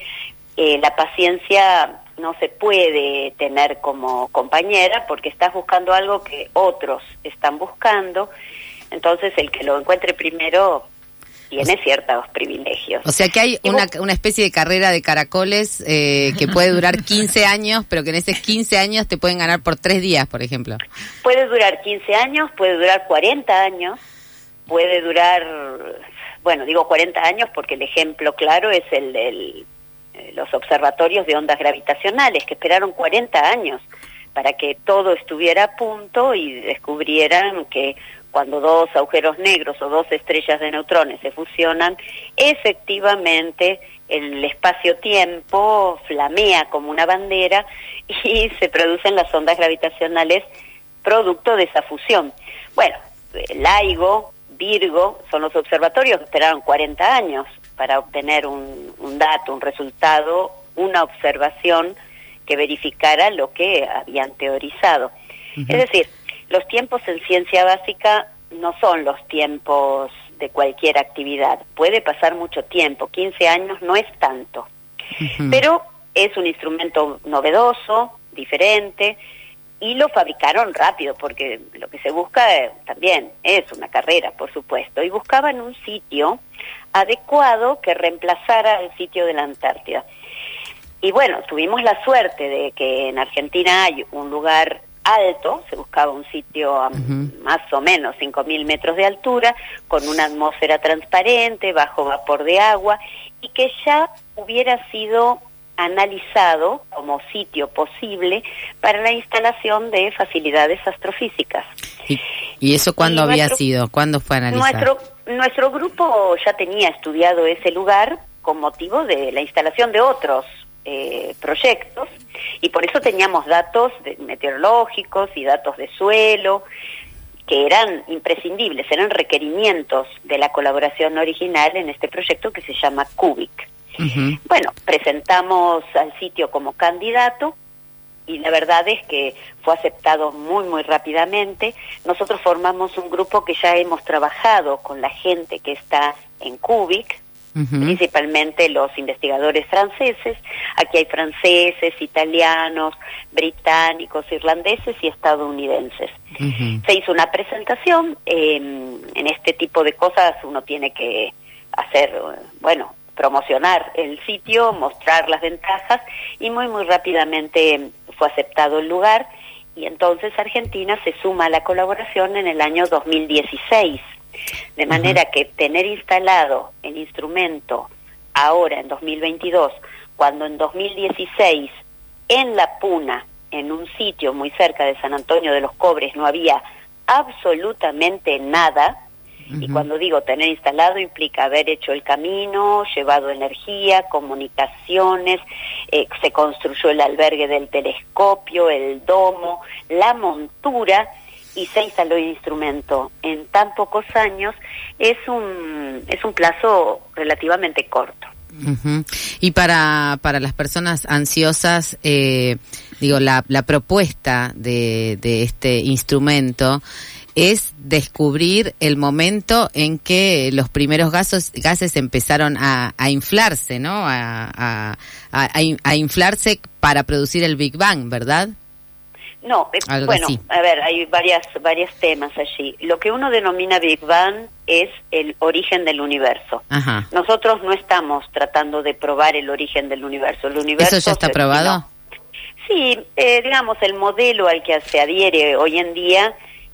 eh, la paciencia no se puede tener como compañera porque estás buscando algo que otros están buscando, entonces el que lo encuentre primero tiene ciertos privilegios. O sea que hay una, una especie de carrera de caracoles eh, que puede durar 15 años, pero que en esos 15 años te pueden ganar por tres días, por ejemplo. Puede durar 15 años, puede durar 40 años, puede durar, bueno, digo 40 años porque el ejemplo claro es el de los observatorios de ondas gravitacionales, que esperaron 40 años para que todo estuviera a punto y descubrieran que cuando dos agujeros negros o dos estrellas de neutrones se fusionan, efectivamente el espacio-tiempo flamea como una bandera y se producen las ondas gravitacionales producto de esa fusión. Bueno, LIGO, Virgo, son los observatorios que esperaron 40 años para obtener un, un dato, un resultado, una observación que verificara lo que habían teorizado. Es decir, los tiempos en ciencia básica no son los tiempos de cualquier actividad. Puede pasar mucho tiempo, 15 años no es tanto. Pero es un instrumento novedoso, diferente, y lo fabricaron rápido, porque lo que se busca eh, también es una carrera, por supuesto, y buscaban un sitio adecuado que reemplazara el sitio de la Antártida. Y bueno, tuvimos la suerte de que en Argentina hay un lugar alto, se buscaba un sitio a más o menos 5.000 metros de altura, con una atmósfera transparente, bajo vapor de agua, y que ya hubiera sido analizado como sitio posible para la instalación de facilidades astrofísicas. ¿Y, y eso cuándo Y había nuestro- sido? ¿Cuándo fue analizado? Nuestro, nuestro grupo ya tenía estudiado ese lugar con motivo de la instalación de otros eh, proyectos y por eso teníamos datos de- meteorológicos y datos de suelo que eran imprescindibles, eran requerimientos de la colaboración original en este proyecto que se llama Cubic. Bueno, presentamos al sitio como candidato y la verdad es que fue aceptado muy, muy rápidamente. Nosotros formamos un grupo que ya hemos trabajado con la gente que está en Cubic, principalmente los investigadores franceses. Aquí hay franceses, italianos, británicos, irlandeses y estadounidenses. Se hizo una presentación, eh, en este tipo de cosas uno tiene que hacer, bueno, promocionar el sitio, mostrar las ventajas y muy, muy rápidamente fue aceptado el lugar y entonces Argentina se suma a la colaboración en el año 2016. De manera que tener instalado el instrumento ahora en 2022, cuando en 2016 en La Puna, en un sitio muy cerca de San Antonio de los Cobres, no había absolutamente nada, y cuando digo tener instalado implica haber hecho el camino, llevado energía, comunicaciones, eh, se construyó el albergue del telescopio, el domo, la montura y se instaló el instrumento. En tan pocos años, es un, es un plazo relativamente corto. Y para, para las personas ansiosas, eh, digo, la, la propuesta de, de este instrumento es descubrir el momento en que los primeros gases, gases empezaron a, a inflarse, ¿no? A, a, a- a in- a inflarse para producir el Big Bang, ¿verdad? No, eh, bueno, así. a ver, hay varias, varios temas allí. Lo que uno denomina Big Bang es el origen del universo. Ajá. Nosotros no estamos tratando de probar el origen del universo. El universo ¿Eso ya está se probado? Sí, eh, digamos, el modelo al que se adhiere hoy en día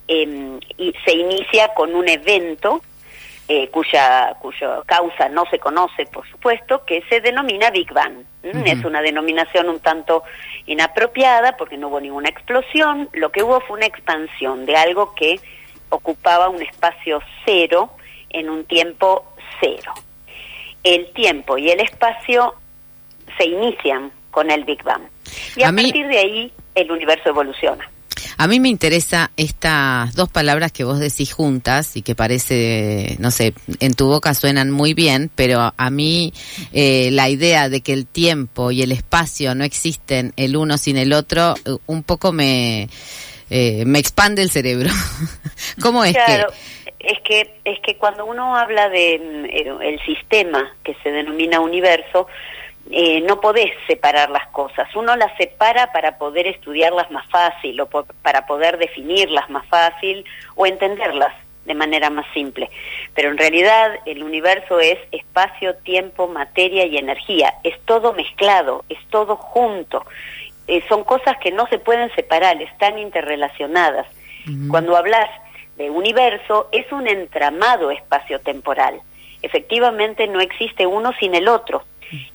eh, y se inicia con un evento eh, cuya, cuya causa no se conoce, por supuesto, que se denomina Big Bang. Es una denominación un tanto inapropiada porque no hubo ninguna explosión, lo que hubo fue una expansión de algo que ocupaba un espacio cero en un tiempo cero. El tiempo y el espacio se inician con el Big Bang. Y a, A mí- partir de ahí el universo evoluciona. A mí me interesa estas dos palabras que vos decís juntas y que parece, no sé, en tu boca suenan muy bien, pero a mí eh, la idea de que el tiempo y el espacio no existen el uno sin el otro, eh, un poco me, eh, me expande el cerebro. ¿Cómo es claro, es que es que cuando uno habla de mm, el sistema que se denomina universo, eh, no podés separar las cosas. Uno las separa para poder estudiarlas más fácil o po- para poder definirlas más fácil o entenderlas de manera más simple. Pero en realidad el universo es espacio, tiempo, materia y energía. Es todo mezclado, es todo junto. Eh, son cosas que no se pueden separar, están interrelacionadas. Cuando hablas de universo, es un entramado espacio-temporal. Efectivamente no existe uno sin el otro.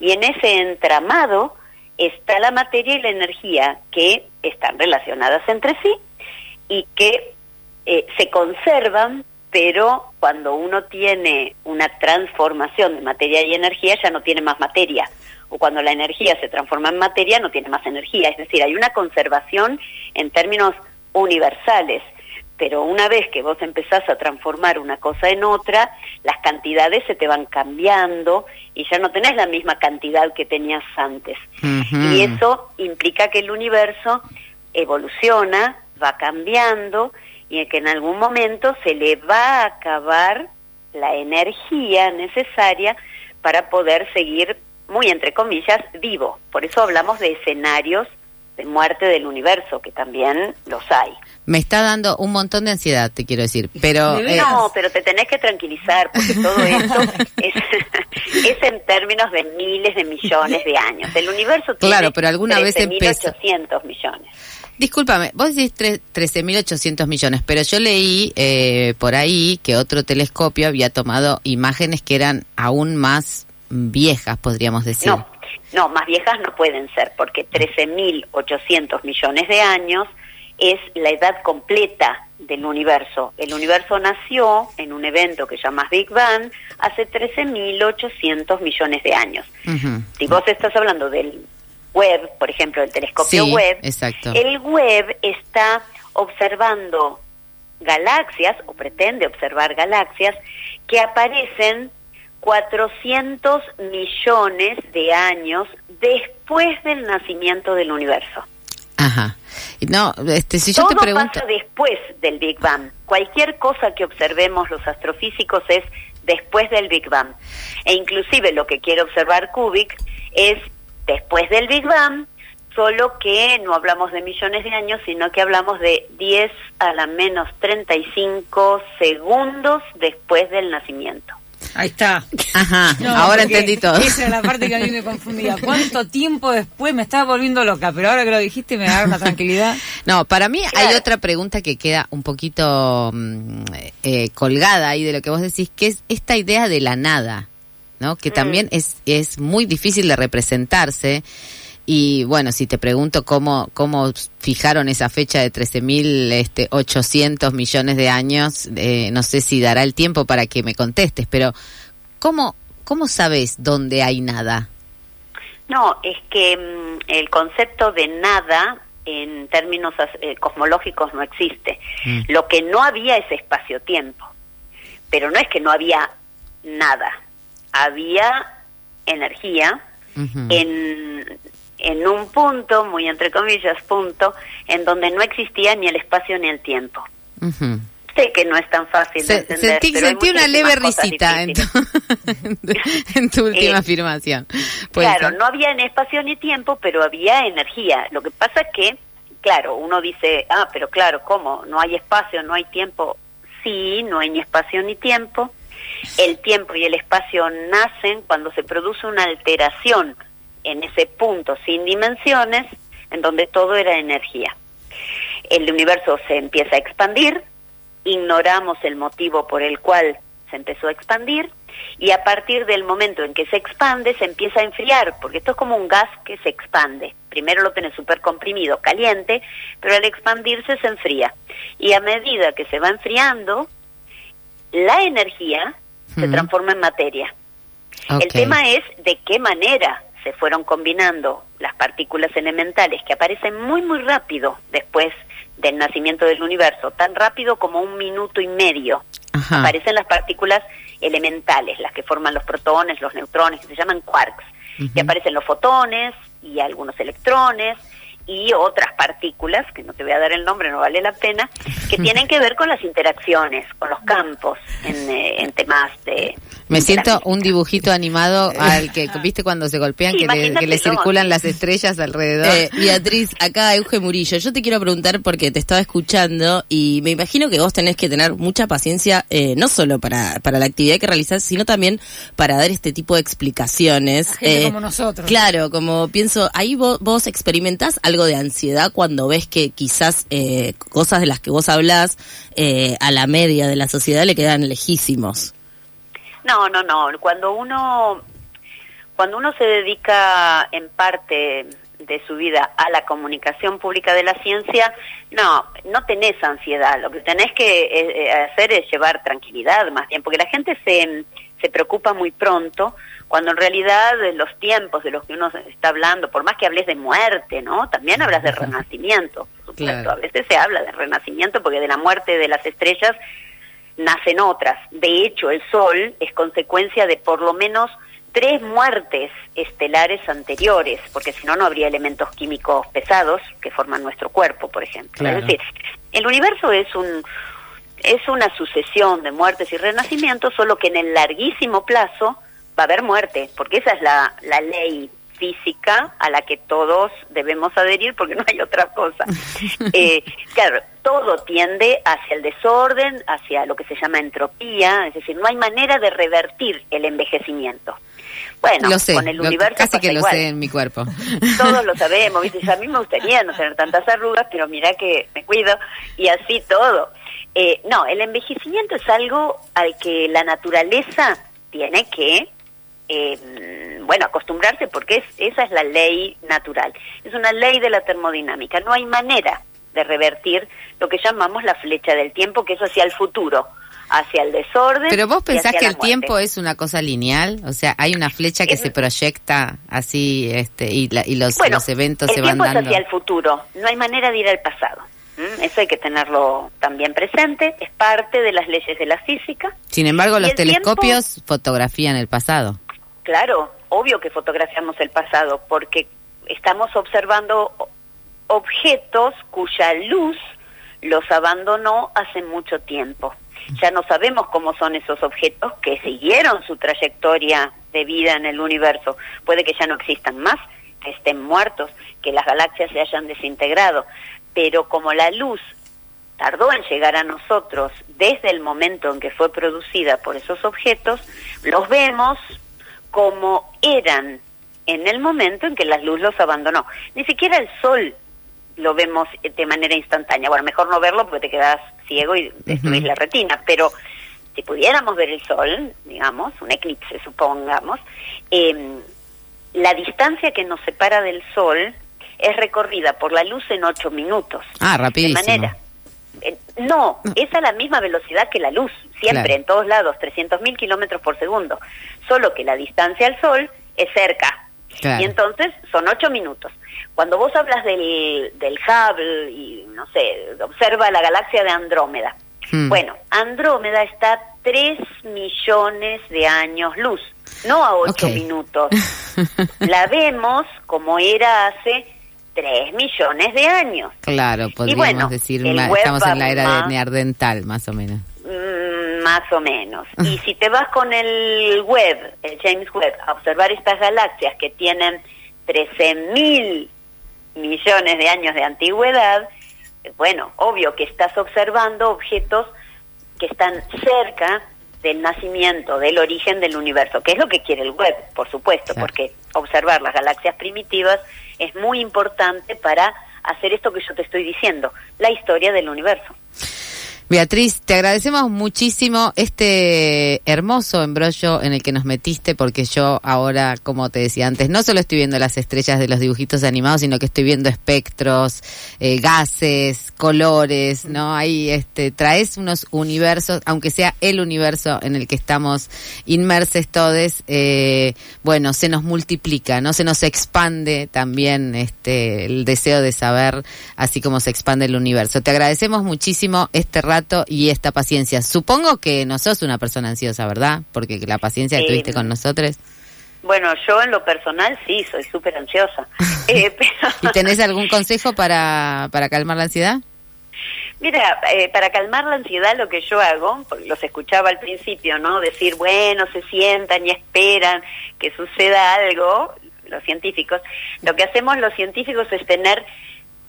Y en ese entramado está la materia y la energía que están relacionadas entre sí y que eh, se conservan, pero cuando uno tiene una transformación de materia y energía ya no tiene más materia. O cuando la energía se transforma en materia no tiene más energía. Es decir, hay una conservación en términos universales. Pero una vez que vos empezás a transformar una cosa en otra, las cantidades se te van cambiando y ya no tenés la misma cantidad que tenías antes. Y eso implica que el universo evoluciona, va cambiando y que en algún momento se le va a acabar la energía necesaria para poder seguir, muy entre comillas, vivo. Por eso hablamos de escenarios de muerte del universo, que también los hay. Me está dando un montón de ansiedad, te quiero decir, pero... ¿De eh, No, pero te tenés que tranquilizar porque todo esto es, es en términos de miles de millones de años. El universo tiene Claro, pero alguna vez empezó- 13.800 millones. Discúlpame, vos decís tre- 13.800 millones, pero yo leí eh, por ahí que otro telescopio había tomado imágenes que eran aún más viejas, podríamos decir. No, no, más viejas no pueden ser porque 13.800 millones de años es la edad completa del universo. El universo nació en un evento que llamas Big Bang hace 13.800 millones de años. Si vos estás hablando del web, por ejemplo, del telescopio Sí, web, exacto. el web está observando galaxias, o pretende observar galaxias, que aparecen 400 millones de años después del nacimiento del universo. Ajá. No, este, si yo Todo te pregunto... pasa después del Big Bang. Cualquier cosa que observemos los astrofísicos es después del Big Bang. E inclusive lo que quiere observar Kubik es después del Big Bang, solo que no hablamos de millones de años, sino que hablamos de 10 a la menos 35 segundos después del nacimiento. Ahí está. Ajá, No, ahora entendí todo. Esa es la parte que a mí me confundía. ¿Cuánto tiempo después me estaba volviendo loca? Pero ahora que lo dijiste me da una tranquilidad. No, para mí hay otra pregunta que queda un poquito mm, eh, colgada ahí de lo que vos decís, que es esta idea de la nada, ¿no? Que también es, es muy difícil de representarse. Y bueno, si te pregunto cómo, cómo fijaron esa fecha de 13.800 este, 800 millones de años, eh, no sé si dará el tiempo para que me contestes, pero ¿cómo, cómo sabes dónde hay nada? No, es que mm, el concepto de nada en términos eh, cosmológicos no existe. Mm. Lo que no había es espacio-tiempo. Pero no es que no había nada. Había energía en, en un punto, muy entre comillas, punto, en donde no existía ni el espacio ni el tiempo. Sé que no es tan fácil de entender. sentí, pero sentí una leve risita en tu, en última Eh, afirmación. Puede Claro, ser. no había ni espacio ni tiempo, pero había energía. Lo que pasa es que, claro, uno dice, ah, pero claro, ¿cómo? No hay espacio, no hay tiempo. Sí, no hay ni espacio ni tiempo. El tiempo y el espacio nacen cuando se produce una alteración en ese punto sin dimensiones, en donde todo era energía. El universo se empieza a expandir, ignoramos el motivo por el cual se empezó a expandir y a partir del momento en que se expande se empieza a enfriar, porque esto es como un gas que se expande. Primero lo tenés súper comprimido, caliente, pero al expandirse se enfría. Y a medida que se va enfriando, la energía se Ujú. transforma en materia. El tema es de qué manera se fueron combinando las partículas elementales que aparecen muy muy rápido después del nacimiento del universo, tan rápido como un minuto y medio. Ajá. Aparecen las partículas elementales, las que forman los protones, los neutrones, que se llaman quarks. Ujú. Y aparecen los fotones y algunos electrones y otras partículas, que no te voy a dar el nombre, no vale la pena, que tienen que ver con las interacciones, con los campos en, eh, en temas de... Me siento un dibujito animado al que, ¿viste cuando se golpean? Sí, que, le, que le imagínatelo, circulan las estrellas alrededor. Eh, Beatriz, acá Euge Murillo, yo te quiero preguntar porque te estaba escuchando y me imagino que vos tenés que tener mucha paciencia, eh, no solo para, para la actividad que realizás, sino también para dar este tipo de explicaciones. Gente Eh, como nosotros. Claro, como pienso, ahí vos, vos experimentás algo de ansiedad cuando ves que quizás eh, cosas de las que vos hablás eh, a la media de la sociedad le quedan lejísimos. No, no, no. Cuando uno, cuando uno se dedica en parte de su vida a la comunicación pública de la ciencia, no, no tenés ansiedad. Lo que tenés que eh, eh, hacer es llevar tranquilidad más bien, porque la gente se, se preocupa muy pronto, cuando en realidad los tiempos de los que uno está hablando, por más que hables de muerte, ¿no? También hablas de renacimiento, por supuesto. Claro. A veces se habla de renacimiento porque de la muerte de las estrellas nacen otras. De hecho, el Sol es consecuencia de por lo menos tres muertes estelares anteriores, porque si no, no habría elementos químicos pesados que forman nuestro cuerpo, por ejemplo. Claro. Es decir, el universo es un es una sucesión de muertes y renacimientos, solo que en el larguísimo plazo va a haber muerte, porque esa es la, la ley física a la que todos debemos adherir porque no hay otra cosa. Eh, claro, todo tiende hacia el desorden, hacia lo que se llama entropía, es decir, no hay manera de revertir el envejecimiento. Bueno, lo sé, con el universo casi pasa que lo igual. sé en mi cuerpo. Todos lo sabemos, ¿viste? A mí me gustaría no tener tantas arrugas, pero mira que me cuido y así todo. Eh, no, el envejecimiento es algo al que la naturaleza tiene que, eh, bueno, acostumbrarse porque es, esa es la ley natural. Es una ley de la termodinámica. No hay manera de revertir lo que llamamos la flecha del tiempo, que es hacia el futuro, hacia el desorden. Pero vos pensás que el tiempo es una cosa lineal, o sea, hay una flecha que Es- se proyecta así, este, y, la- y los, Bueno, los eventos el se van tiempo es dando. hacia el futuro, no hay manera de ir al pasado. Eso hay que tenerlo también presente, es parte de las leyes de la física. Sin embargo, los el tiempo- telescopios fotografían el pasado. Claro, obvio que fotografiamos el pasado, porque estamos observando objetos cuya luz los abandonó hace mucho tiempo. Ya no sabemos cómo son esos objetos que siguieron su trayectoria de vida en el universo. Puede que ya no existan más, que estén muertos, que las galaxias se hayan desintegrado, pero como la luz tardó en llegar a nosotros desde el momento en que fue producida por esos objetos, los vemos como eran en el momento en que la luz los abandonó. Ni siquiera el sol lo vemos de manera instantánea. Bueno, mejor no verlo porque te quedas ciego y destruís la retina, pero si pudiéramos ver el sol, digamos, un eclipse supongamos, eh, la distancia que nos separa del sol es recorrida por la luz en ocho minutos. Ah, De rapidísimo. manera. Eh, No, es a la misma velocidad que la luz, siempre, Claro. en todos lados, 300.000 kilómetros por segundo. Solo que la distancia al Sol es cerca. Claro. Y entonces son ocho minutos. Cuando vos hablas del, del Hubble y, no sé, observa la galaxia de Andrómeda. Hmm. Bueno, Andrómeda está a 3 millones de años luz, no a ocho Ok. minutos. La vemos como era hace 3 millones de años. Claro, podríamos bueno, decir, estamos en la era de neandertal, más o menos. Mm, más o menos. Y si te vas con el web, el James Webb, a observar estas galaxias que tienen 13 mil millones de años de antigüedad, bueno, obvio que estás observando objetos que están cerca del nacimiento, del origen del universo, que es lo que quiere el web, por supuesto, Claro. porque observar las galaxias primitivas es muy importante para hacer esto que yo te estoy diciendo, la historia del universo. Beatriz, te agradecemos muchísimo este hermoso embrollo en el que nos metiste, porque yo ahora, como te decía antes, no solo estoy viendo las estrellas de los dibujitos animados, sino que estoy viendo espectros, eh, gases, colores, ¿no? Ahí este, traes unos universos, aunque sea el universo en el que estamos inmersos todos, eh, bueno, se nos multiplica, ¿no? Se nos expande también este, el deseo de saber, así como se expande el universo. Te agradecemos muchísimo este rato y esta paciencia. Supongo que no sos una persona ansiosa, ¿verdad? Porque la paciencia que Eh, tuviste con nosotros. Bueno, yo en lo personal sí, soy súper ansiosa. Eh, pero, ¿Y tenés algún consejo para, para calmar la ansiedad? mira, eh, para calmar la ansiedad lo que yo hago, porque los escuchaba al principio, ¿no? Decir, bueno, se sientan y esperan que suceda algo, los científicos. Lo que hacemos los científicos es tener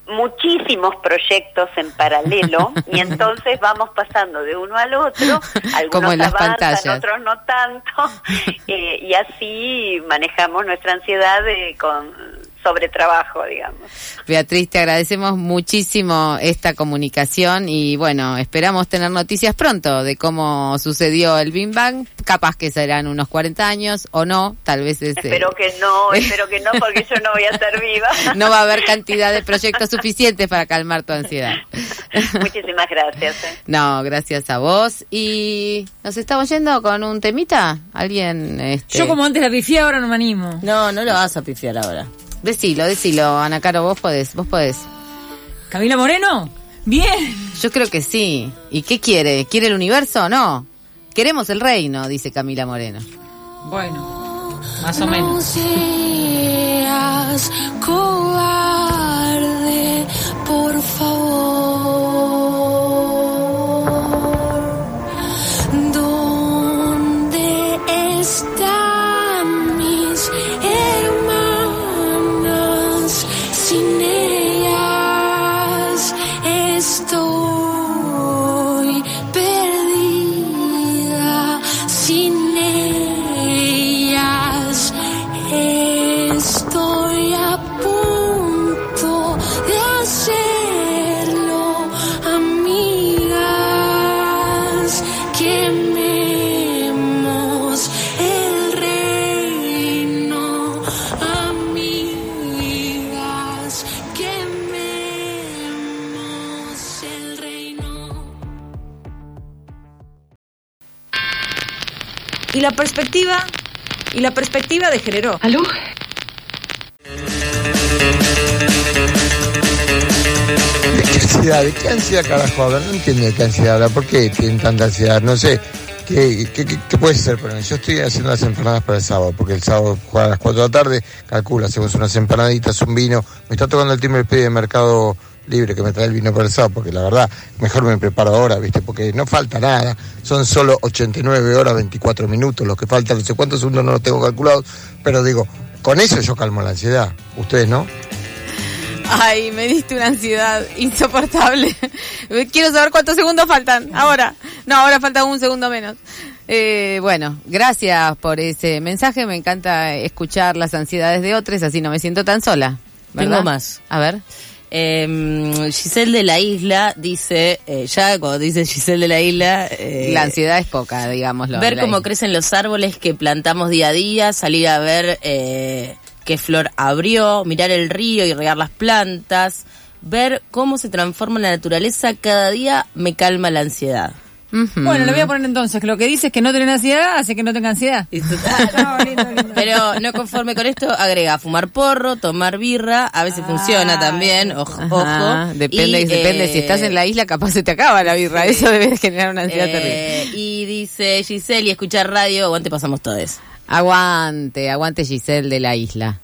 muchísimos proyectos en paralelo y entonces vamos pasando de uno al otro, algunos Como en las avanzan, pantallas. otros no tanto, eh, y así manejamos nuestra ansiedad eh, con sobretrabajo, digamos. Beatriz, te agradecemos muchísimo esta comunicación y bueno, esperamos tener noticias pronto de cómo sucedió el Big Bang. Capaz que serán unos 40 años o no, tal vez es, eh, Espero que no, espero que no, porque yo no voy a estar viva. no va a haber cantidad de proyectos suficientes para calmar tu ansiedad. Muchísimas gracias. eh. No, gracias a vos. Y nos estamos yendo con un temita. Alguien, este... Yo como antes la pifié, ahora no me animo. No, no lo vas a pifiar ahora. Decilo, decilo, Ana Caro, vos podés, vos podés. ¿Camila Moreno? Bien. Yo creo que sí. ¿Y qué quiere? ¿Quiere el universo o no? Queremos el reino, dice Camila Moreno. Bueno, más o menos. seas cobarde, por favor. Y la perspectiva, y la perspectiva de género. ¿Aló? ¿De qué ansiedad? ¿De qué ansiedad carajo hablan? No entiendo de qué ansiedad hablan. ¿Por qué tienen tanta ansiedad? No sé. ¿Qué, qué, qué- qué puede ser? Pero yo estoy haciendo las empanadas para el sábado, porque el sábado juega a las 4 de la tarde, calcula, hacemos unas empanaditas, un vino. Me está tocando el timbre el pedido de Mercado Libre que me trae el vino para el sábado, porque la verdad, mejor me preparo ahora, ¿viste? Porque no falta nada. Son solo 89 horas, 24 minutos, lo que falta, no sé cuántos segundos no los tengo calculados, pero digo, con eso yo calmo la ansiedad. ¿Ustedes no? Ay, me diste una ansiedad insoportable. Quiero saber cuántos segundos faltan. Ahora. No, ahora falta un segundo menos. Eh, bueno, gracias por ese mensaje. Me encanta escuchar las ansiedades de otros, así no me siento tan sola. ¿verdad? Tengo más. A ver. Eh, Giselle de la Isla dice, eh, ya cuando dice Giselle de la Isla... eh, La ansiedad es poca, digámoslo. ver cómo crecen los árboles que plantamos día a día, salir a ver eh, qué flor abrió, mirar el río y regar las plantas, ver cómo se transforma la naturaleza cada día me calma la ansiedad. Bueno, le voy a poner entonces que lo que dice es que no tener ansiedad hace que no tenga ansiedad. Pero no conforme con esto, agrega fumar porro, tomar birra, a veces funciona también, ojo. Ajá, ojo. Depende, Y, depende. eh, si estás en la isla, capaz se te acaba la birra. Eso debe generar una ansiedad terrible. eh, y dice Giselle, y escuchar radio, aguante pasamos todos. Aguante, aguante Giselle de la isla.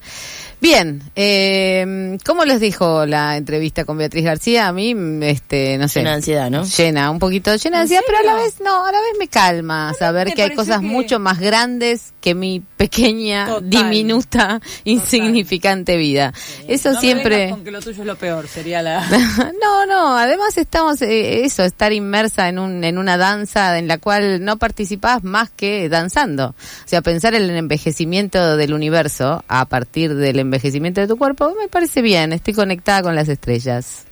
Bien, eh, ¿cómo les dijo la entrevista con Beatriz García? A mí, este, no sé. Llena de ansiedad, ¿no? Llena, un poquito llena de ¿En ansiedad, pero a la vez no, a la vez me calma saber que hay cosas que- mucho más grandes que mi pequeña, Total. diminuta, insignificante vida. Eso No siempre... con que lo tuyo es lo peor, sería la... no, no, además estamos, eh, eso, estar inmersa en, un, en una danza en la cual no participás más que danzando. O sea, pensar en el envejecimiento del universo a partir del envejecimiento de tu cuerpo me parece bien, estoy conectada con las estrellas.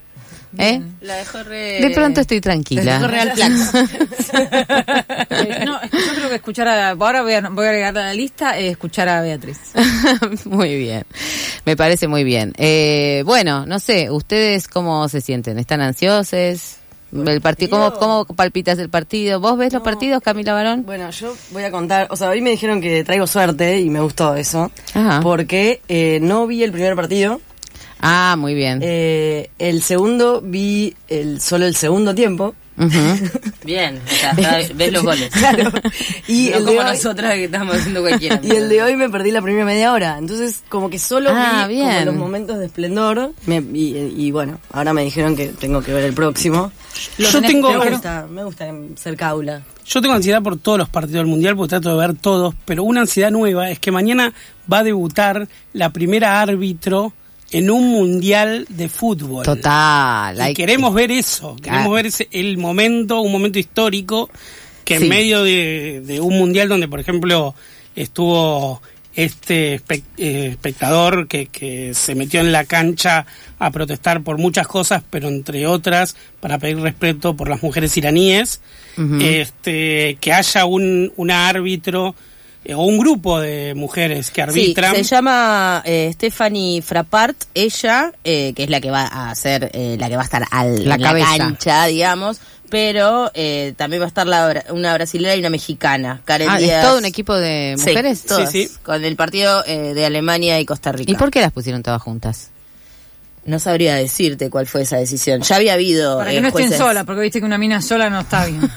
¿Eh? La dejo re... De pronto estoy La dejo tranquila. real plax. Eh, no, es que yo creo que escuchar a... Ahora voy a, voy a agregar a la lista eh, escuchar a Beatriz. muy bien, me parece muy bien. Eh, bueno, no sé, ¿ustedes cómo se sienten? ¿Están ansiosos? El partido, ¿cómo, ¿Cómo palpitas el partido? ¿Vos ves los partidos, Camila Barón? Bueno, yo voy a contar, o sea, hoy me dijeron que traigo suerte y me gustó eso, Ajá. porque eh, no vi el primer partido, Ah, muy bien. eh, el segundo vi el solo el segundo tiempo. Bien, o sea, ves los goles. claro, y no el de como hoy, nosotras que estamos haciendo cualquiera. y el de hoy me perdí la primera media hora, entonces como que solo Ah, vi como bien. los momentos de esplendor, me- y, y bueno, ahora me dijeron que tengo que ver el próximo. Yo tengo, me gusta, me gusta ser caula. yo tengo ansiedad por todos los partidos del Mundial porque trato de ver todos, pero una ansiedad nueva es que mañana va a debutar la primera árbitro en un Mundial de fútbol. Total. Y hay- queremos ver eso, queremos ver ese, el momento, un momento histórico, que Sí. en medio de, de un mundial donde, por ejemplo, estuvo este espe- eh, espectador que, que se metió en la cancha a protestar por muchas cosas, pero entre otras para pedir respeto por las mujeres iraníes, este que haya un, una árbitro o un grupo de mujeres que Sí, arbitran. se llama eh, Stephanie Frappart, ella, eh, que es la que va a ser, eh, la que va a estar al, La en cabeza. la cancha, digamos, pero eh, también va a estar la, una brasilera y una mexicana, Karen Ah, ¿Es todo un equipo de Sí, mujeres? todas, Sí, sí. con el partido eh, de Alemania y Costa Rica. ¿Y por qué las pusieron todas juntas? No sabría decirte cuál fue esa decisión. Ya había habido Para que eh, no estén jueces. solas, porque viste que una mina sola no está bien.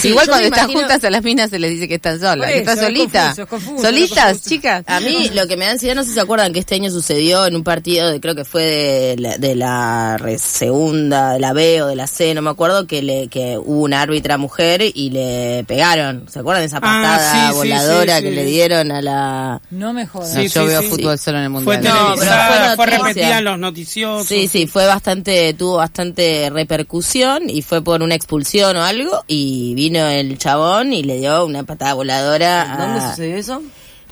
Sí, Igual cuando están imagino- juntas a las minas se les dice que están solas. Que están es solitas. confuso, es confuso, Solitas, chicas. A mí lo que me da ansiedad, no sé si se acuerdan que este año sucedió en un partido, de, creo que fue de la, de la re- segunda, de la B o de la C, no me acuerdo, que le que hubo una árbitra mujer y le pegaron. ¿Se acuerdan de esa Ah, patada sí, voladora sí, que sí. le dieron a la... No me jodas. No, Sí, yo sí, veo sí. fútbol solo en el Fue mundial. No, pero fue fue, repetida en los noticiosos. Sí, sí, fue bastante, tuvo bastante repercusión y fue por una expulsión o algo y vino el chabón y le dio una patada voladora. a- ¿Dónde sucedió eso?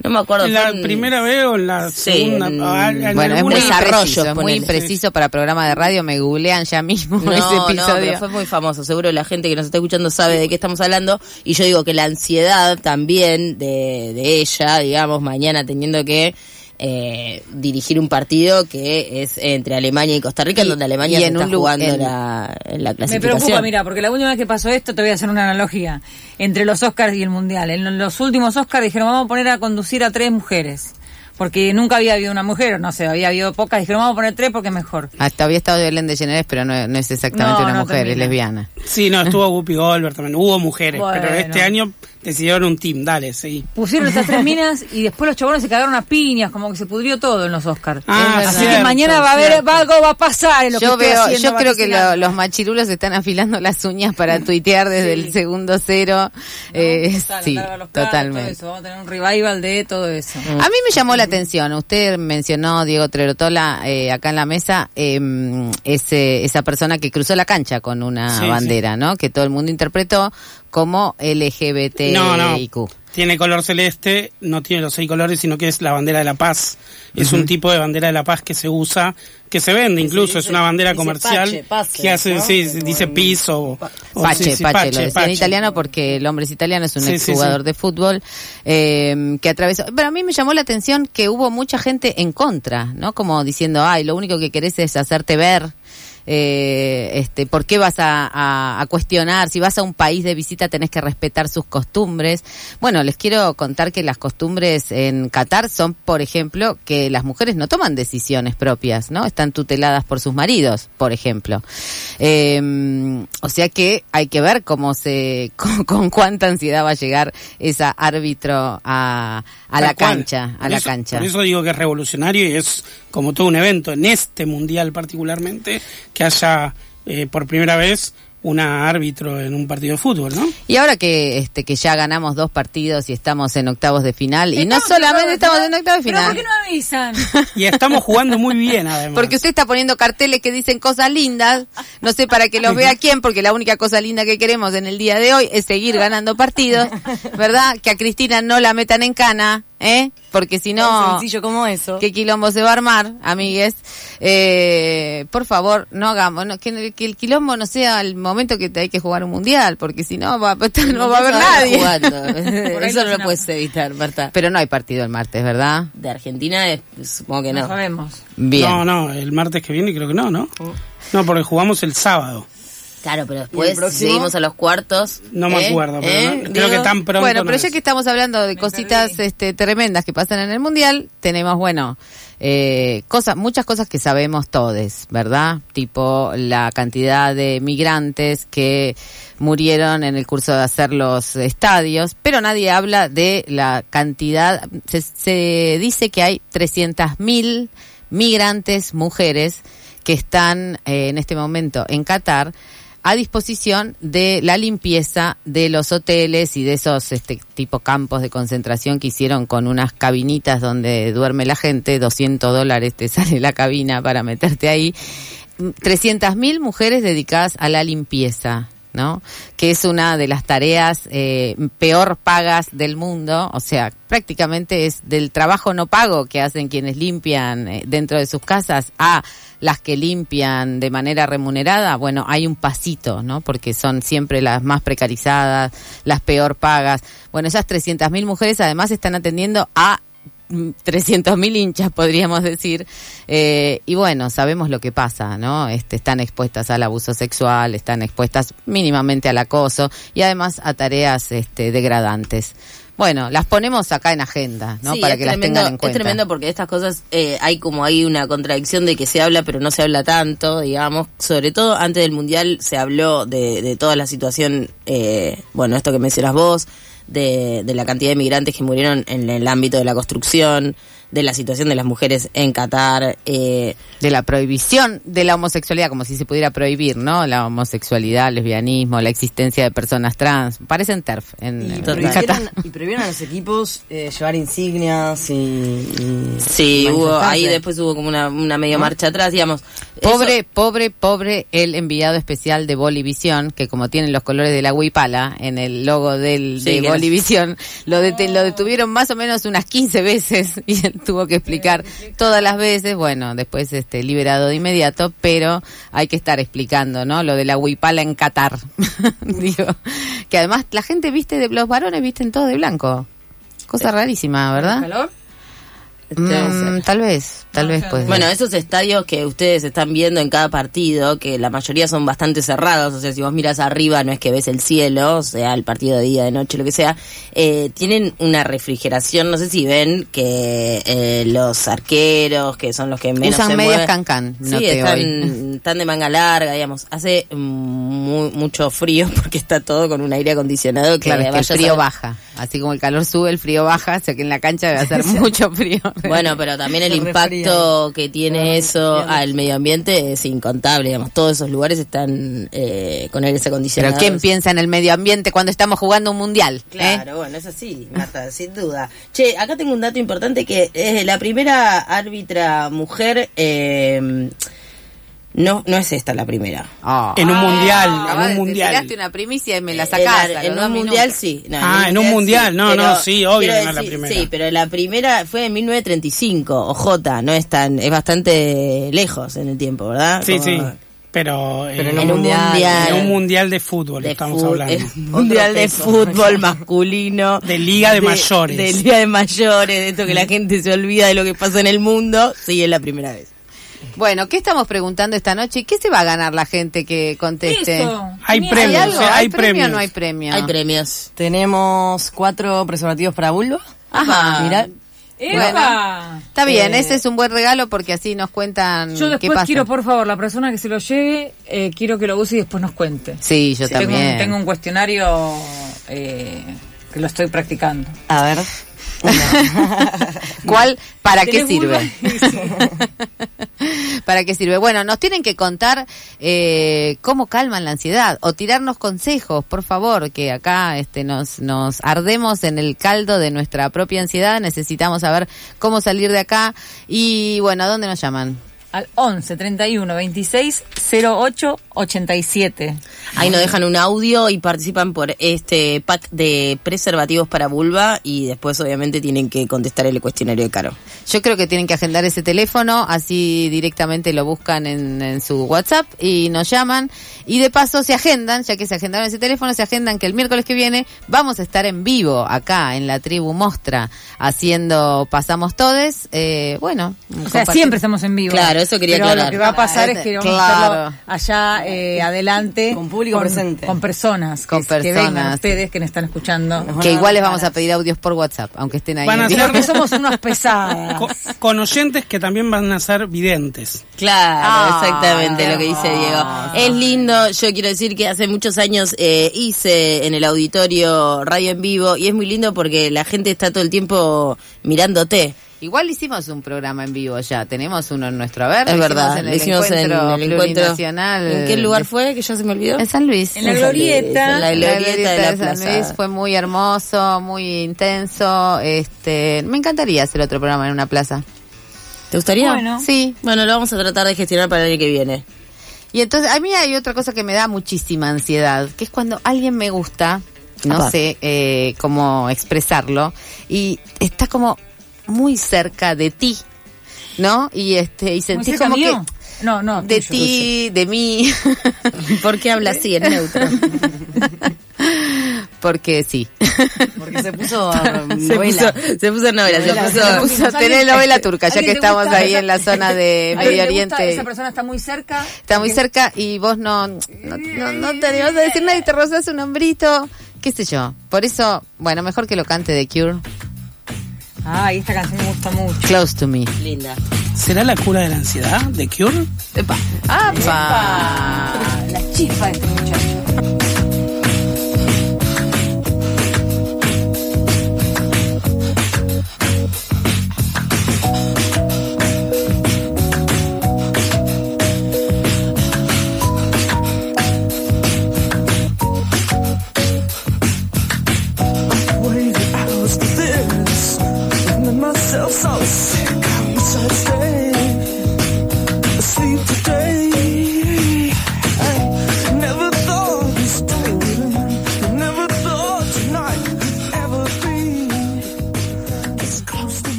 No me acuerdo. ¿En fue la en- primera vez o la Sí, segunda? en- Ah, en Bueno, es muy es muy impreciso para programa de radio. Me googlean ya mismo No, ese no, pero fue muy famoso. Seguro la gente que nos está escuchando sabe de qué estamos hablando. Y yo digo que la ansiedad también de, de ella, digamos, mañana teniendo que eh, dirigir un partido que es entre Alemania y Costa Rica, en donde Alemania y se en está jugando en- la, la Me clasificación. preocupa, mira, porque la última vez que pasó esto, te voy a hacer una analogía entre los Oscars y el Mundial. En los últimos Oscars dijeron, vamos a poner a conducir a tres mujeres. Porque nunca había habido una mujer, o no sé, había habido pocas. Dijeron, vamos a poner tres porque es mejor. Hasta había estado Belén de Generes, pero no, no es exactamente No, una no mujer, es lesbiana. Sí, no, estuvo Whoopi Goldberg también. Hubo mujeres, pero este año decidieron un team. Dale, sí. Pusieron esas tres minas y después los chabones se cagaron a piñas, como que se pudrió todo en los Oscars. Ah, Así cierto, que mañana va a haber, va, algo va a pasar en lo Yo que veo, haciendo, yo creo que lo- los machirulos están afilando las uñas para tuitear desde el segundo cero. Eh, Total, sí, totalmente. todo eso. Vamos a tener un revival de todo eso. A mí me llamó la atención, usted mencionó, Diego Trerotola, eh, acá en la mesa, eh, ese, esa persona que cruzó la cancha con una Sí, bandera, ¿no? Que todo el mundo interpretó como LGBTIQ. No, no. Tiene color celeste, no tiene los seis colores, sino que es la bandera de la paz. Es un tipo de bandera de la paz que se usa, que se vende incluso, es una bandera comercial pache, pace, que hace, ¿no? sí, Como dice piso. o- o Pache, sí, sí, Pache, lo decía en italiano porque el hombre es italiano, es un Sí, exjugador de fútbol eh, que atravesó. Pero a mí me llamó la atención que hubo mucha gente en contra, ¿no? Como diciendo, ay, lo único que querés es hacerte ver. Eh, este, ¿Por qué vas a, a- a cuestionar? Si vas a un país de visita tenés que respetar sus costumbres. Bueno, les quiero contar que las costumbres en Qatar son, por ejemplo, que las mujeres no toman decisiones propias, ¿no? Están tuteladas por sus maridos, por ejemplo. Eh, o sea que hay que ver cómo se, con, con cuánta ansiedad va a llegar esa árbitro a, a la cual. cancha, a Por la eso- cancha. Por eso digo que es revolucionario y es como todo un evento en este mundial particularmente que haya eh, por primera vez una árbitro en un partido de fútbol, ¿no? Y ahora que este que ya ganamos dos partidos y estamos en octavos de final y no solamente estamos en octavos de ¿Pero final. por qué no avisan? Y estamos jugando muy bien además. Porque usted está poniendo carteles que dicen cosas lindas, no sé para que los vea quién, porque la única cosa linda que queremos en el día de hoy es seguir ganando partidos, ¿verdad? Que a Cristina no la metan en cana, ¿eh? Porque si Tan no, sencillo como eso. qué quilombo se va a armar, amigues. Eh, por favor, no hagamos, no, que, el- que el quilombo no sea el momento que te hay que jugar un mundial, porque si no, va, no va a haber nadie. jugando. Eso no lo puedes evitar, Marta. Pero no hay partido el martes, ¿verdad? De Argentina, es- supongo que No no. sabemos. Bien. No, no, el martes que viene creo que no, ¿no? No, porque jugamos el sábado. Claro, pero ¿Y el después seguimos a los cuartos. No me ¿eh? acuerdo, pero ¿Eh? no- creo que tan pronto Bueno, no pero es. ya que estamos hablando de cositas este, tremendas que pasan en el mundial, tenemos, bueno, eh, cosas, muchas cosas que sabemos todos, ¿verdad? Tipo la cantidad de migrantes que murieron en el curso de hacer los estadios, pero nadie habla de la cantidad. Se, se dice que hay 300.000 migrantes mujeres que están eh, en este momento en Qatar a disposición de la limpieza de los hoteles y de esos este tipo campos de concentración que hicieron con unas cabinitas donde duerme la gente, 200 dólares te sale la cabina para meterte ahí. 300.000 mujeres dedicadas a la limpieza, ¿no? Que es una de las tareas eh, peor pagas del mundo, o sea, prácticamente es del trabajo no pago que hacen quienes limpian eh, dentro de sus casas a las que limpian de manera remunerada, bueno, hay un pasito, ¿no? Porque son siempre las más precarizadas, las peor pagas. Bueno, esas 300.000 mujeres además están atendiendo a 300.000 hinchas, podríamos decir. Eh, y bueno, sabemos lo que pasa, ¿no? Este, están expuestas al abuso sexual, están expuestas mínimamente al acoso y además a tareas este, degradantes. Bueno, las ponemos acá en agenda, ¿no? Sí, Para que las tengan en cuenta. Es tremendo porque estas cosas eh, hay como hay una contradicción de que se habla pero no se habla tanto, digamos. Sobre todo antes del Mundial se habló de, de toda la situación, eh, bueno, esto que mencionas vos, de, de la cantidad de migrantes que murieron en el ámbito de la construcción, de la situación de las mujeres en Qatar. Eh, de la prohibición de la homosexualidad, como si se pudiera prohibir, ¿no? La homosexualidad, el lesbianismo, la existencia de personas trans. Parecen TERF en, Y en prohibieron, Qatar. y prohibieron a los equipos eh, llevar insignias y... y sí, hubo, ahí después hubo como una, una media ¿No? marcha atrás, digamos. Pobre, Eso- pobre, pobre el enviado especial de Bolivisión, que como tienen los colores de la huipala en el logo del, Sí, de Bolivisión, lo, dete- lo detuvieron más o menos unas 15 veces y tuvo que explicar todas las veces, bueno, después este liberado de inmediato, pero hay que estar explicando, ¿no? Lo de la huipala en Qatar. Digo, que además la gente viste de los varones visten todo de blanco. Cosa rarísima, ¿verdad? ¿Calor? Mm, tal vez, tal vez pues. Bueno, esos estadios que ustedes están viendo en cada partido, que la mayoría son bastante cerrados, o sea, si vos miras arriba no es que ves el cielo, o sea, el partido de día, de noche, lo que sea, eh, tienen una refrigeración, no sé si ven que eh, los arqueros, que son los que menos Usan se medias mueven, cancán, sí, noté están, de manga larga, digamos, hace mm, mu- mucho frío porque está todo con un aire acondicionado que Claro, es que el a frío baja. Así como el calor sube, el frío baja, o sea que en la cancha debe hacer mucho frío. Bueno, pero también el impacto que tiene eso al medio ambiente es incontable, digamos. Todos esos lugares están eh, con aires Pero acondicionados. ¿quién piensa en el medio ambiente cuando estamos jugando un mundial? eh? Claro, bueno, es así, Marta, sin duda. Che, acá tengo un dato importante que es la primera árbitra mujer, eh, no, no es esta la primera. Oh. En un mundial, Acabas en un de- te mundial. tiraste una primicia y me la En la- a En, un mundial sí. No, Ah, en un mundial, no, no, sí, obvio que no es la primera. Sí, pero la primera fue en 1935, OJ, no es tan, es bastante lejos en el tiempo, ¿verdad? Sí, Como- sí. Pero, eh, Pero En un mundial. en un mundial de fútbol de estamos fut- hablando. eh, mundial de fútbol masculino De liga de mayores. de liga de mayores de esto que la gente se olvida de lo que pasa en el mundo sí es la primera vez Bueno, ¿qué estamos preguntando esta noche? ¿Qué se va a ganar la gente que conteste? Eso. Hay premios, algo? o sea, hay premio o premios. no hay premio? hay premios Tenemos cuatro preservativos para vulva. Ajá. Mirá. ¡Epa! Está bien, Eh, ese es un buen regalo porque así nos cuentan Yo qué después pasa. quiero, por favor, la persona que se lo lleve, eh, quiero que lo use y después nos cuente. Sí, yo Tengo también. un, tengo un cuestionario eh, que lo estoy practicando. A ver. ¿Cuál? ¿Para qué ¿Tenés sirve? ¿Para qué sirve? Bueno, nos tienen que contar eh, cómo calman la ansiedad o tirarnos consejos, por favor, que acá este, nos, nos ardemos en el caldo de nuestra propia ansiedad. Necesitamos saber cómo salir de acá. Y bueno, ¿a dónde nos llaman? Al 11 31 26 08 87. ahí nos dejan un audio y participan por este pack de preservativos para vulva y después obviamente tienen que contestar el cuestionario de Caro Yo creo que tienen que agendar ese teléfono, así directamente lo buscan en, en su WhatsApp y nos llaman. Y de paso se agendan, ya que se agendaron ese teléfono, se agendan que el miércoles que viene vamos a estar en vivo acá en la tribu Mostra, haciendo Pasamos Todes. Eh, bueno, O sea, siempre estamos en vivo. Claro, eso quería Pero aclarar. lo que va a pasar es que vamos a Claro. hacerlo allá eh, adelante. Con público presente. Con personas. Con que, que vengan personas. ustedes que nos están escuchando. Que igual les vamos a pedir audios por WhatsApp, aunque estén ahí. Van a ser-. Porque somos unos pesadas. Co- con oyentes que también van a ser videntes. Claro, Ah, exactamente lo que dice. Diego. Es lindo, yo quiero decir que hace muchos años eh, hice en el auditorio radio en vivo y es muy lindo porque la gente está todo el tiempo mirándote. Igual hicimos un programa en vivo ya, tenemos uno en nuestro haber. Es lo hicimos verdad, en lo el hicimos en encuentro el encuentro. ¿En qué lugar fue? Que ya se me olvidó. En San Luis. En la glorieta. En la glorieta de la San plaza. Luis fue muy hermoso, muy intenso. Este, me encantaría hacer otro programa en una plaza. ¿Te gustaría? Bueno. Sí. Bueno, lo vamos a tratar de gestionar para el año que viene. Y entonces a mí hay otra cosa que me da muchísima ansiedad, que es cuando alguien me gusta, no sé eh, cómo expresarlo, y está como muy cerca de ti, ¿no? Y este y ¿Muy sentís como mío? que No, no. de ti, de mí, ¿Por qué habla así en neutro? porque sí. Porque se puso se, novela. puso, se puso novela, se puso... Puso a tener novela turca, ya ¿Alguien que estamos gusta ahí en la zona de ¿A alguien Medio gusta? Oriente. Esa persona está muy cerca. Está muy cerca y vos no, no, no, no te animás a decir nada y te rozas un hombrito, qué sé yo. Por eso, bueno, mejor que lo cante de Cure. Ay, esta canción me gusta mucho. Close to me. Linda. ¿Será la cura de la ansiedad de Cure? ¡Apa! La chispa de este muchacho.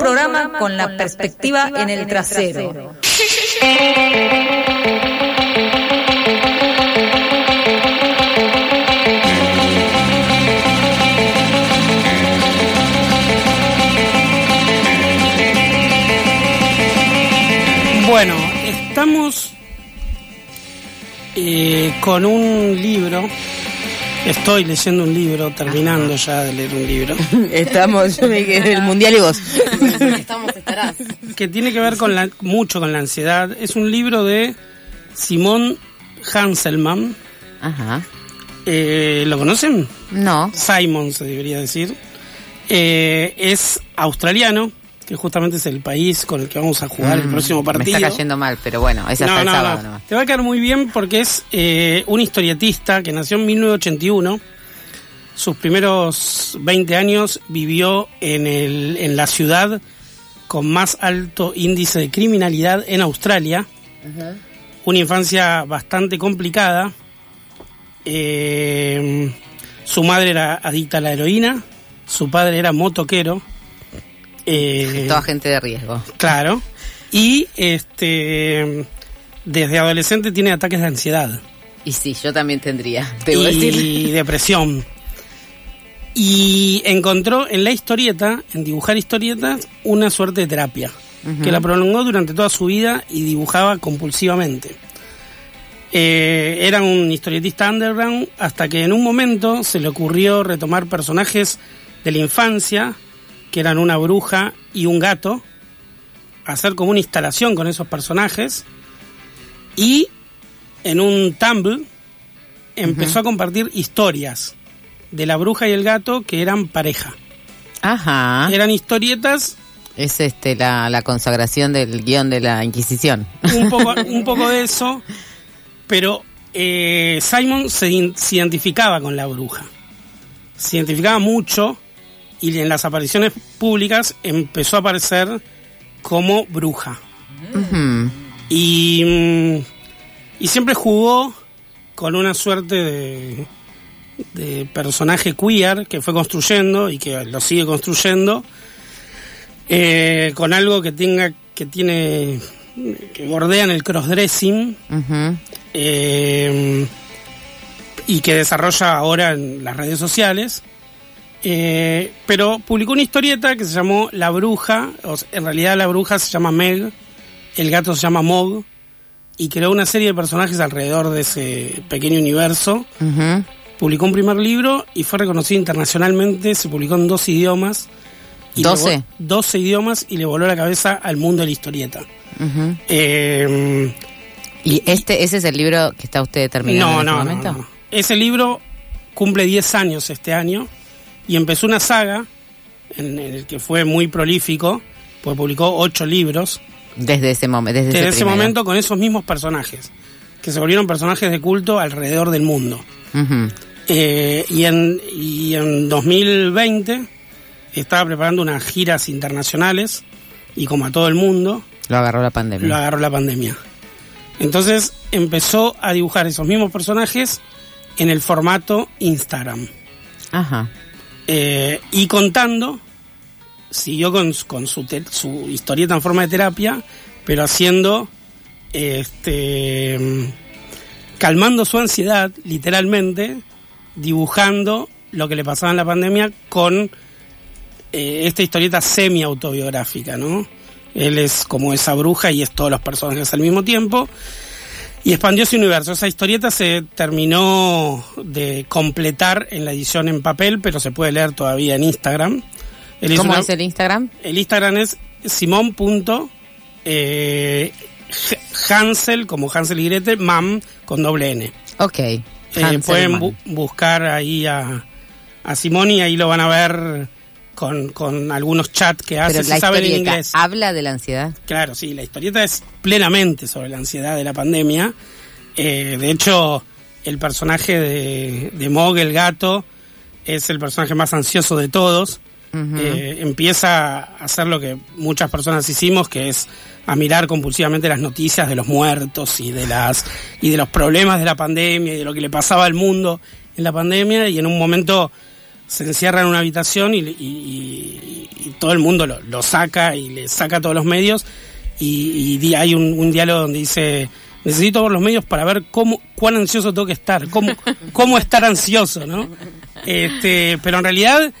programa con la perspectiva en el trasero. Bueno, estamos eh, con un libro Estoy leyendo un libro, terminando ya de leer un libro. Estamos, yo me quedé en el mundial y vos. Estamos, estarás. que tiene que ver con la, mucho con la ansiedad. Es un libro de Simón Hanselman. Ajá. Eh, ¿Lo conocen? No. Simon se debería decir. Eh, es australiano, que justamente es el país con el que vamos a jugar el Mm, próximo partido. Me está cayendo mal, pero bueno, es hasta No, el no, sábado no. nomás. Te va a quedar muy bien porque es eh, un historietista que nació en 1981. Sus primeros 20 años vivió en, el, en la ciudad con más alto índice de criminalidad en Australia. Una infancia bastante complicada. Eh, su madre era adicta a la heroína. Su padre era motoquero. Eh, Toda gente de riesgo. Claro. Y este desde adolescente tiene ataques de ansiedad Y sí, yo también tendría. Debo y decir. depresión. Y encontró en la historieta, en dibujar historietas, una suerte de terapia, que la prolongó durante toda su vida y dibujaba compulsivamente. Eh, era un historietista underground hasta que en un momento se le ocurrió retomar personajes de la infancia, que eran una bruja y un gato, hacer como una instalación con esos personajes y en un Tumblr empezó a compartir historias de la bruja y el gato que eran pareja. Ajá. Eran historietas Es este la, la consagración del guion de la Inquisición. un poco, un poco de eso, pero eh, Simon se, in- se identificaba con la bruja. Se identificaba mucho y en las apariciones públicas empezó a aparecer como bruja. Y, mm, y siempre jugó con una suerte de, de personaje queer que fue construyendo y que lo sigue construyendo, eh, con algo que tenga, que tiene, que bordea en el crossdressing Ujú. eh, y que desarrolla ahora en las redes sociales. Eh, pero publicó una historieta que se llamó La Bruja, o sea, en realidad la bruja se llama Meg, el gato se llama Mog, y creó una serie de personajes alrededor de ese pequeño universo. Publicó un primer libro y fue reconocido internacionalmente, se publicó en dos idiomas. y le ¿Doce? vo- 12 idiomas y le voló la cabeza al mundo de la historieta. Eh, ¿Y este ese es el libro que está usted terminando no, en este no, no, momento? no. Ese libro cumple 10 años este año y empezó una saga en, en el que fue muy prolífico, pues publicó 8 libros Desde ese momento. Desde, desde ese, momento con esos mismos personajes, que se volvieron personajes de culto alrededor del mundo. Ujú. Eh, y, en, y en 2020 estaba preparando unas giras internacionales y como a todo el mundo, Lo agarró la pandemia. lo agarró la pandemia. Entonces empezó a dibujar esos mismos personajes en el formato Instagram. Ajá. Eh, y contando, siguió con, su, te- su historieta en forma de terapia, pero haciendo, este, calmando su ansiedad, literalmente, dibujando lo que le pasaba en la pandemia con eh, esta historieta semi-autobiográfica, ¿no? Él es como esa bruja y es todos los personajes al mismo tiempo. Y expandió su universo. Esa historieta se terminó de completar en la edición en papel, pero se puede leer todavía en Instagram. Él ¿Cómo una- es el Instagram? el Instagram es simón. eh, Hansel, como Hansel y Gretel, mam, con doble N. Ok. Eh, pueden bu- buscar ahí a, a Simón y ahí lo van a ver con, con algunos chats que hace, Pero si la saben en historieta inglés. habla de la ansiedad. Claro, sí, la historieta es plenamente sobre la ansiedad de la pandemia. Eh, de hecho, el personaje de, de Mog, el gato, es el personaje más ansioso de todos. Eh, empieza a hacer lo que muchas personas hicimos, que es a mirar compulsivamente las noticias de los muertos y de las y de los problemas de la pandemia y de lo que le pasaba al mundo en la pandemia y en un momento se encierra en una habitación y, y- y- y todo el mundo lo, lo saca y le saca todos los medios y, hay un, un diálogo donde dice necesito ver los medios para ver cómo cuán ansioso tengo que estar cómo cómo estar ansioso no este pero en realidad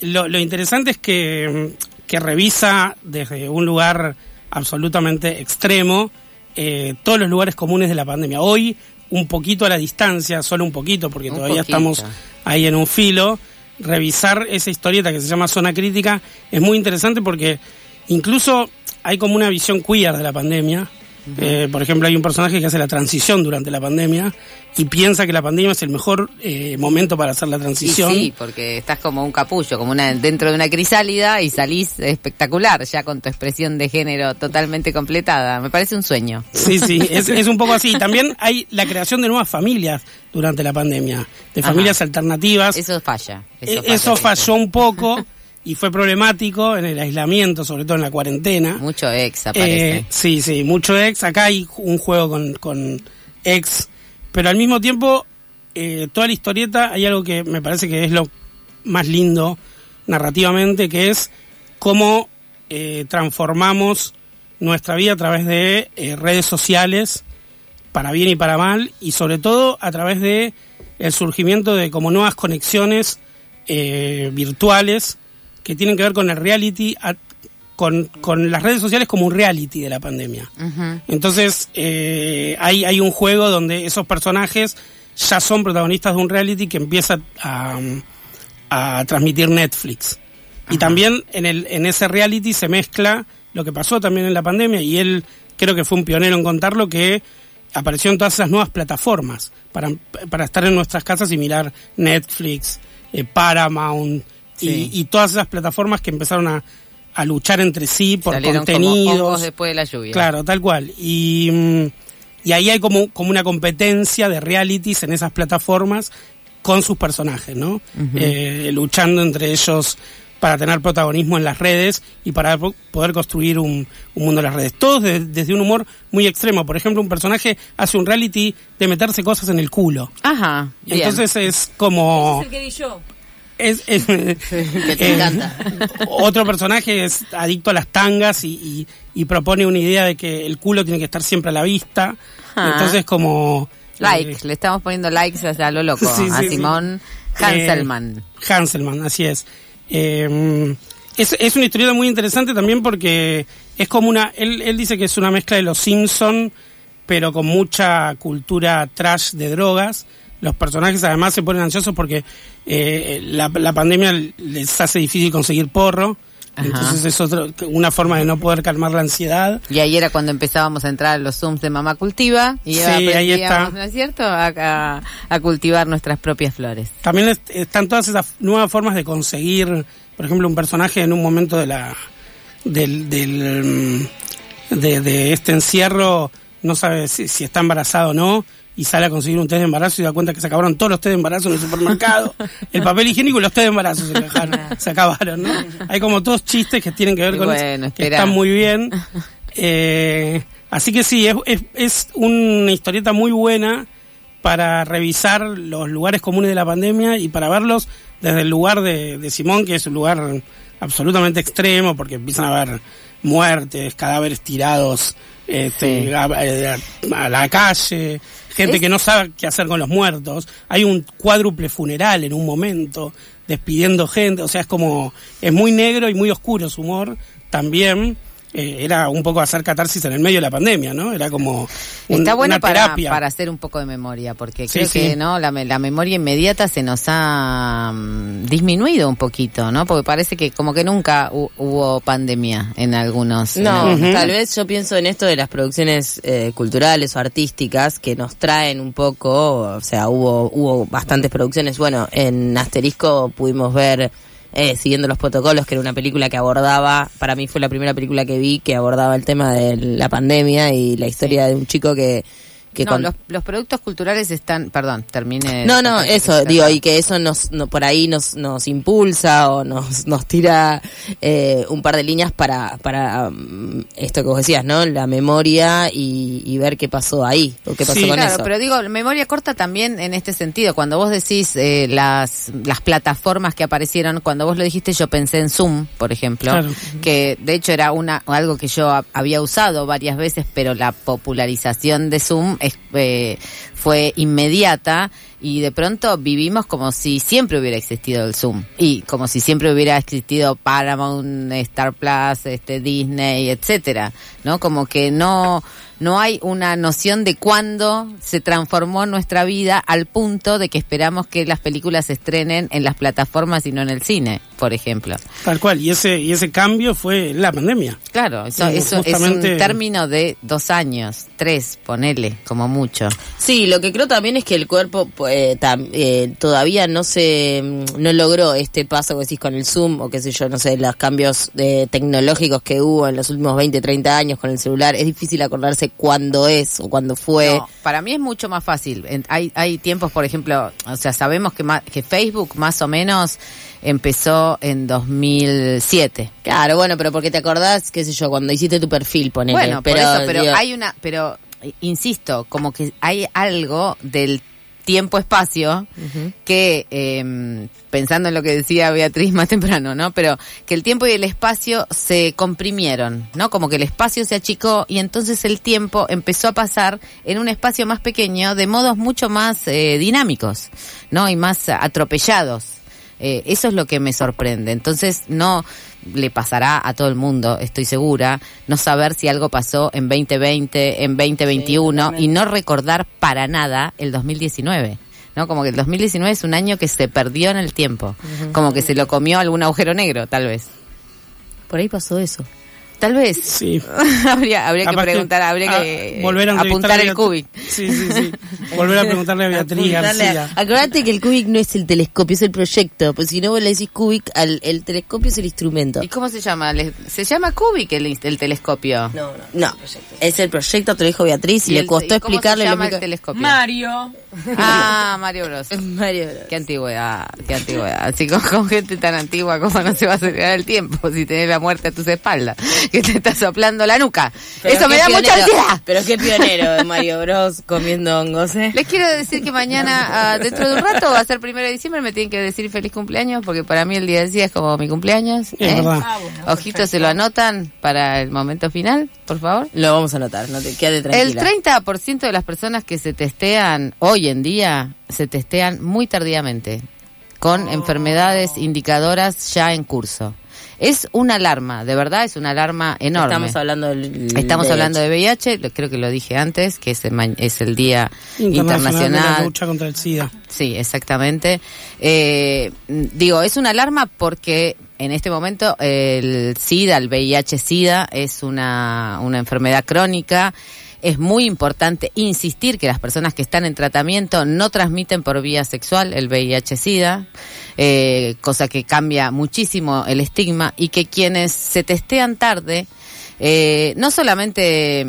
lo, lo interesante es que, que revisa desde un lugar absolutamente extremo eh, todos los lugares comunes de la pandemia. Hoy, un poquito a la distancia, solo un poquito, porque Un todavía poquito. estamos ahí en un filo, revisar esa historieta que se llama Zona Crítica es muy interesante porque incluso hay como una visión queer de la pandemia. Eh, por ejemplo, hay un personaje que hace la transición durante la pandemia y piensa que la pandemia es el mejor eh, momento para hacer la Y transición. sí, porque estás como un capullo, como una dentro de una crisálida y salís espectacular, ya con tu expresión de género totalmente completada. Me parece un sueño. Sí, sí, es, es un poco así. También hay la creación de nuevas familias durante la pandemia, de Ajá. familias alternativas. Eso falla. Eh, Eso, Eso, falla. falló un poco y fue problemático en el aislamiento, sobre todo en la cuarentena. Mucho ex aparece. Eh, sí, sí, mucho ex. Acá hay un juego con, con ex, pero al mismo tiempo, eh, toda la historieta hay algo que me parece que es lo más lindo narrativamente, que es cómo eh, transformamos nuestra vida a través de redes sociales, para bien y para mal, y sobre todo a través de el surgimiento de como nuevas conexiones virtuales que tienen que ver con el reality, con, con las redes sociales como un reality de la pandemia. Entonces, eh, hay, hay un juego donde esos personajes ya son protagonistas de un reality que empieza a, a transmitir Netflix. Y también en, el, en ese reality se mezcla lo que pasó también en la pandemia y él creo que fue un pionero en contarlo que aparecieron todas esas nuevas plataformas para, para estar en nuestras casas y mirar Netflix, eh, Paramount Sí. y, y todas esas plataformas que empezaron a, a luchar entre sí por Salieron como contenidos. hongos después de la lluvia. Claro, tal cual. Y, mm, y ahí hay como, como una competencia de realities en esas plataformas con sus personajes, ¿no? Eh, luchando entre ellos para tener protagonismo en las redes y para po- poder construir un, un mundo en las redes. Todos de- desde un humor muy extremo. Por ejemplo, un personaje hace un reality de meterse cosas en el culo. Ajá. bien. Entonces es como... que di yo. Es, es- Que te eh, encanta. Otro personaje es adicto a las tangas y, y- y propone una idea de que el culo tiene que estar siempre a la vista. Ah. Entonces como... Likes, eh, le estamos poniendo likes a lo loco Sí, a sí, sí. Simón Hanselman. Eh, Hanselman, así es. Eh, es. Es una historieta muy interesante también porque es como una... Él, él dice que es una mezcla de los Simpson, pero con mucha cultura trash de drogas. Los personajes además se ponen ansiosos porque eh, la, la pandemia les hace difícil conseguir porro. Ajá. Entonces es otro, una forma de no poder calmar la ansiedad. Y ahí era cuando empezábamos a entrar a los Zooms de Mamá Cultiva y Sí, ahí está. ¿no es cierto? A, a- a cultivar nuestras propias flores. También est- están todas esas nuevas formas de conseguir, por ejemplo, un personaje en un momento de la del, del mm, de, de este encierro no sabe si, si está embarazado o no y sale a conseguir un test de embarazo y da cuenta que se acabaron todos los test de embarazo en el supermercado, el papel higiénico y los test de embarazo se, dejaron- se acabaron, ¿no? Hay como todos chistes que tienen que ver Y con bueno, eso, que están muy bien. Eh, así que sí, es, es, es una historieta muy buena para revisar los lugares comunes de la pandemia y para verlos desde el lugar de, de Simón, que es un lugar absolutamente extremo, porque empiezan a haber muertes, cadáveres tirados este, Sí. a, a- a la calle, gente Es- que no sabe qué hacer con los muertos. Hay un cuádruple funeral en un momento, despidiendo gente, o sea, es como, es muy negro y muy oscuro su humor también. Eh, era un poco hacer catarsis en el medio de la pandemia, ¿no? Era como un- Está bueno una para, terapia. para hacer un poco de memoria, porque Sí, creo sí. que no la, me- la memoria inmediata se nos ha mm, disminuido un poquito, ¿no? Porque parece que como que nunca hu- hubo pandemia en algunos. en No, tal vez yo pienso en esto de las producciones eh, culturales o artísticas que nos traen un poco, o sea, hubo hubo bastantes producciones. Bueno, en Asterisco pudimos ver eh, siguiendo los protocolos, que era una película que abordaba, para mí fue la primera película que vi que abordaba el tema de la pandemia y la historia de un chico que que no, con- los, los productos culturales están, perdón, termine. no, no, eso, de- digo, y que eso nos, no, por ahí nos, nos impulsa o nos, nos tira eh, un par de líneas para, para mm, esto que vos decías, ¿no? La memoria y, y ver qué pasó ahí, o qué pasó Sí, con Claro, eso. pero digo, memoria corta también en este sentido. Cuando vos decís eh, las, las plataformas que aparecieron, cuando vos lo dijiste, yo pensé en Zoom, por ejemplo, Claro. que de hecho era una algo que yo ha- había usado varias veces, pero la popularización de Zoom es, eh, fue inmediata. y de pronto vivimos como si siempre hubiera existido el Zoom y como si siempre hubiera existido Paramount, Star Plus, este Disney, etcétera, ¿no? Como que no no hay una noción de cuándo se transformó nuestra vida al punto de que esperamos que las películas se estrenen en las plataformas y no en el cine, por ejemplo. Tal cual, y ese, y ese cambio fue la pandemia. Claro, eso, eso es un término de dos años, tres, ponele, como mucho. Sí, lo que creo también es que el cuerpo pues, tam- eh, todavía no se mm, no logró este paso que decís con el Zoom o qué sé yo, no sé, los cambios eh, tecnológicos que hubo en los últimos 20, 30 años con el celular. Es difícil acordarse cuándo es o cuándo fue. No, para mí es mucho más fácil. En- Hay, hay tiempos, por ejemplo, o sea, sabemos que, ma- que Facebook más o menos empezó en 2007. Claro, bueno, pero porque te acordás, qué sé yo, cuando hiciste tu perfil, ponele. Bueno, pero, por eso, pero digo, hay una, pero insisto, como que hay algo del tiempo-espacio que, eh, pensando en lo que decía Beatriz más temprano, ¿no? Pero que el tiempo y el espacio se comprimieron, ¿no? Como que el espacio se achicó y entonces el tiempo empezó a pasar en un espacio más pequeño de modos mucho más eh, dinámicos, ¿no? Y más atropellados. Eh, eso es lo que me sorprende. Entonces, no le pasará a todo el mundo, estoy segura, no saber si algo pasó en 2020, en 2021 y no recordar para nada el 2019. ¿No? Como que el 2019 es un año que se perdió en el tiempo. Como que se lo comió algún agujero negro, tal vez. Por ahí pasó eso. Tal vez. Sí. habría habría que preguntar, habría que volver a apuntar el cubic. Sí, sí, sí. Volver a preguntarle a Beatriz García. Acordate que el cubic no es el telescopio, es el proyecto. Pues si no vos le decís cubic, al, el telescopio es el instrumento. ¿Y cómo se llama? Le- Se llama cubic el, el telescopio. No, no. No, es el proyecto, te lo dijo Beatriz y, ¿Y le el- costó y cómo explicarle. se lo llama el telescopio? Mario. Ah, Mario Bros. Mario Bros. Qué antigüedad, qué antigüedad. Así con, con gente tan antigua, ¿cómo no se va a acelerar el tiempo si tenés la muerte a tus espaldas? Que te está soplando la nuca. Pero Eso me da mucha ansiedad. Pero qué pionero de Mario Bros comiendo hongos, ¿eh? Les quiero decir que mañana, ah, dentro de un rato, va a ser primero de diciembre, me tienen que decir feliz cumpleaños, porque para mí el día del día es como mi cumpleaños. Es ¿eh? verdad. Ojitos, se lo anotan para el momento final, por favor. Lo vamos a anotar, no te quede El tranquila. 30% de las personas que se testean hoy en día se testean muy tardíamente, con enfermedades indicadoras ya en curso. Es una alarma, de verdad es una alarma enorme. Estamos hablando del Estamos VIH. hablando de VIH, lo- creo que lo dije antes, que es el, es el Día Internacional, de la lucha contra el SIDA. Sí, exactamente. Eh, digo, es una alarma porque en este momento el SIDA, el VIH-SIDA, es una, una enfermedad crónica. Es muy importante insistir que las personas que están en tratamiento no transmiten por vía sexual el VIH-Sida, eh, cosa que cambia muchísimo el estigma y que quienes se testean tarde, eh, no solamente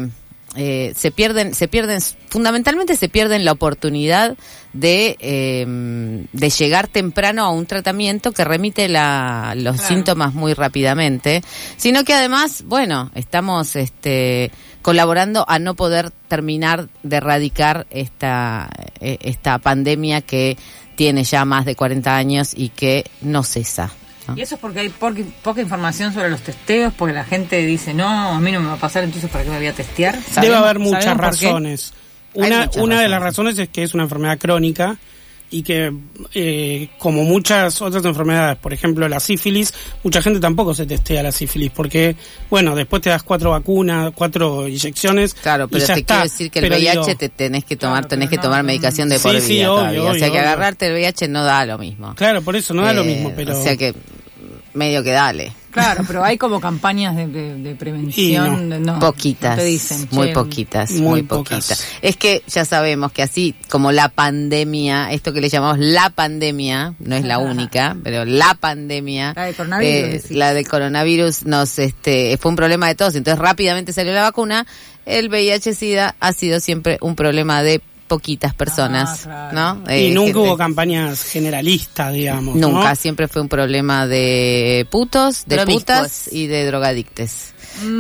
eh, se pierden, se pierden, fundamentalmente se pierden la oportunidad de, eh, de llegar temprano a un tratamiento que remite la, los Claro. síntomas muy rápidamente, sino que además, bueno, estamos este, colaborando a no poder terminar de erradicar esta, eh, esta pandemia que tiene ya más de 40 años y que no cesa. Y eso es porque hay poca, poca información sobre los testeos, porque la gente dice, no, a mí no me va a pasar, entonces ¿para qué me voy a testear? Debe ¿Sabemos- haber muchas razones. Una, muchas una de las razones. es que es una enfermedad crónica y que, eh, como muchas otras enfermedades, por ejemplo la sífilis, mucha gente tampoco se testea la sífilis porque, bueno, después te das cuatro vacunas, cuatro inyecciones. Claro, y pero ya te está. quiero decir que el Pero VIH digo, te tenés que tomar, Claro, tenés que tomar medicación de Sí, por sí, vida obvio, todavía. o obvio, sea que obvio. agarrarte el VIH no da lo mismo. Claro, por eso no da lo Eh, mismo, pero. O sea que medio que dale. Claro, pero hay como campañas de, de- de prevención. No, poquitas, no te dicen, muy che, poquitas, muy muy, pocas. poquitas. Es que ya sabemos que así como la pandemia, esto que le llamamos la pandemia, no es la única, pero la pandemia, La de coronavirus, eh, la de coronavirus nos, este, fue un problema de todos, entonces rápidamente salió la vacuna. El VIH/SIDA ha sido siempre un problema de poquitas personas, claro. ¿no? y Eh, nunca gente- hubo campañas generalistas, digamos. ¿no? Nunca, siempre fue un problema de putos, de Promiscuos. putas y de drogadictes.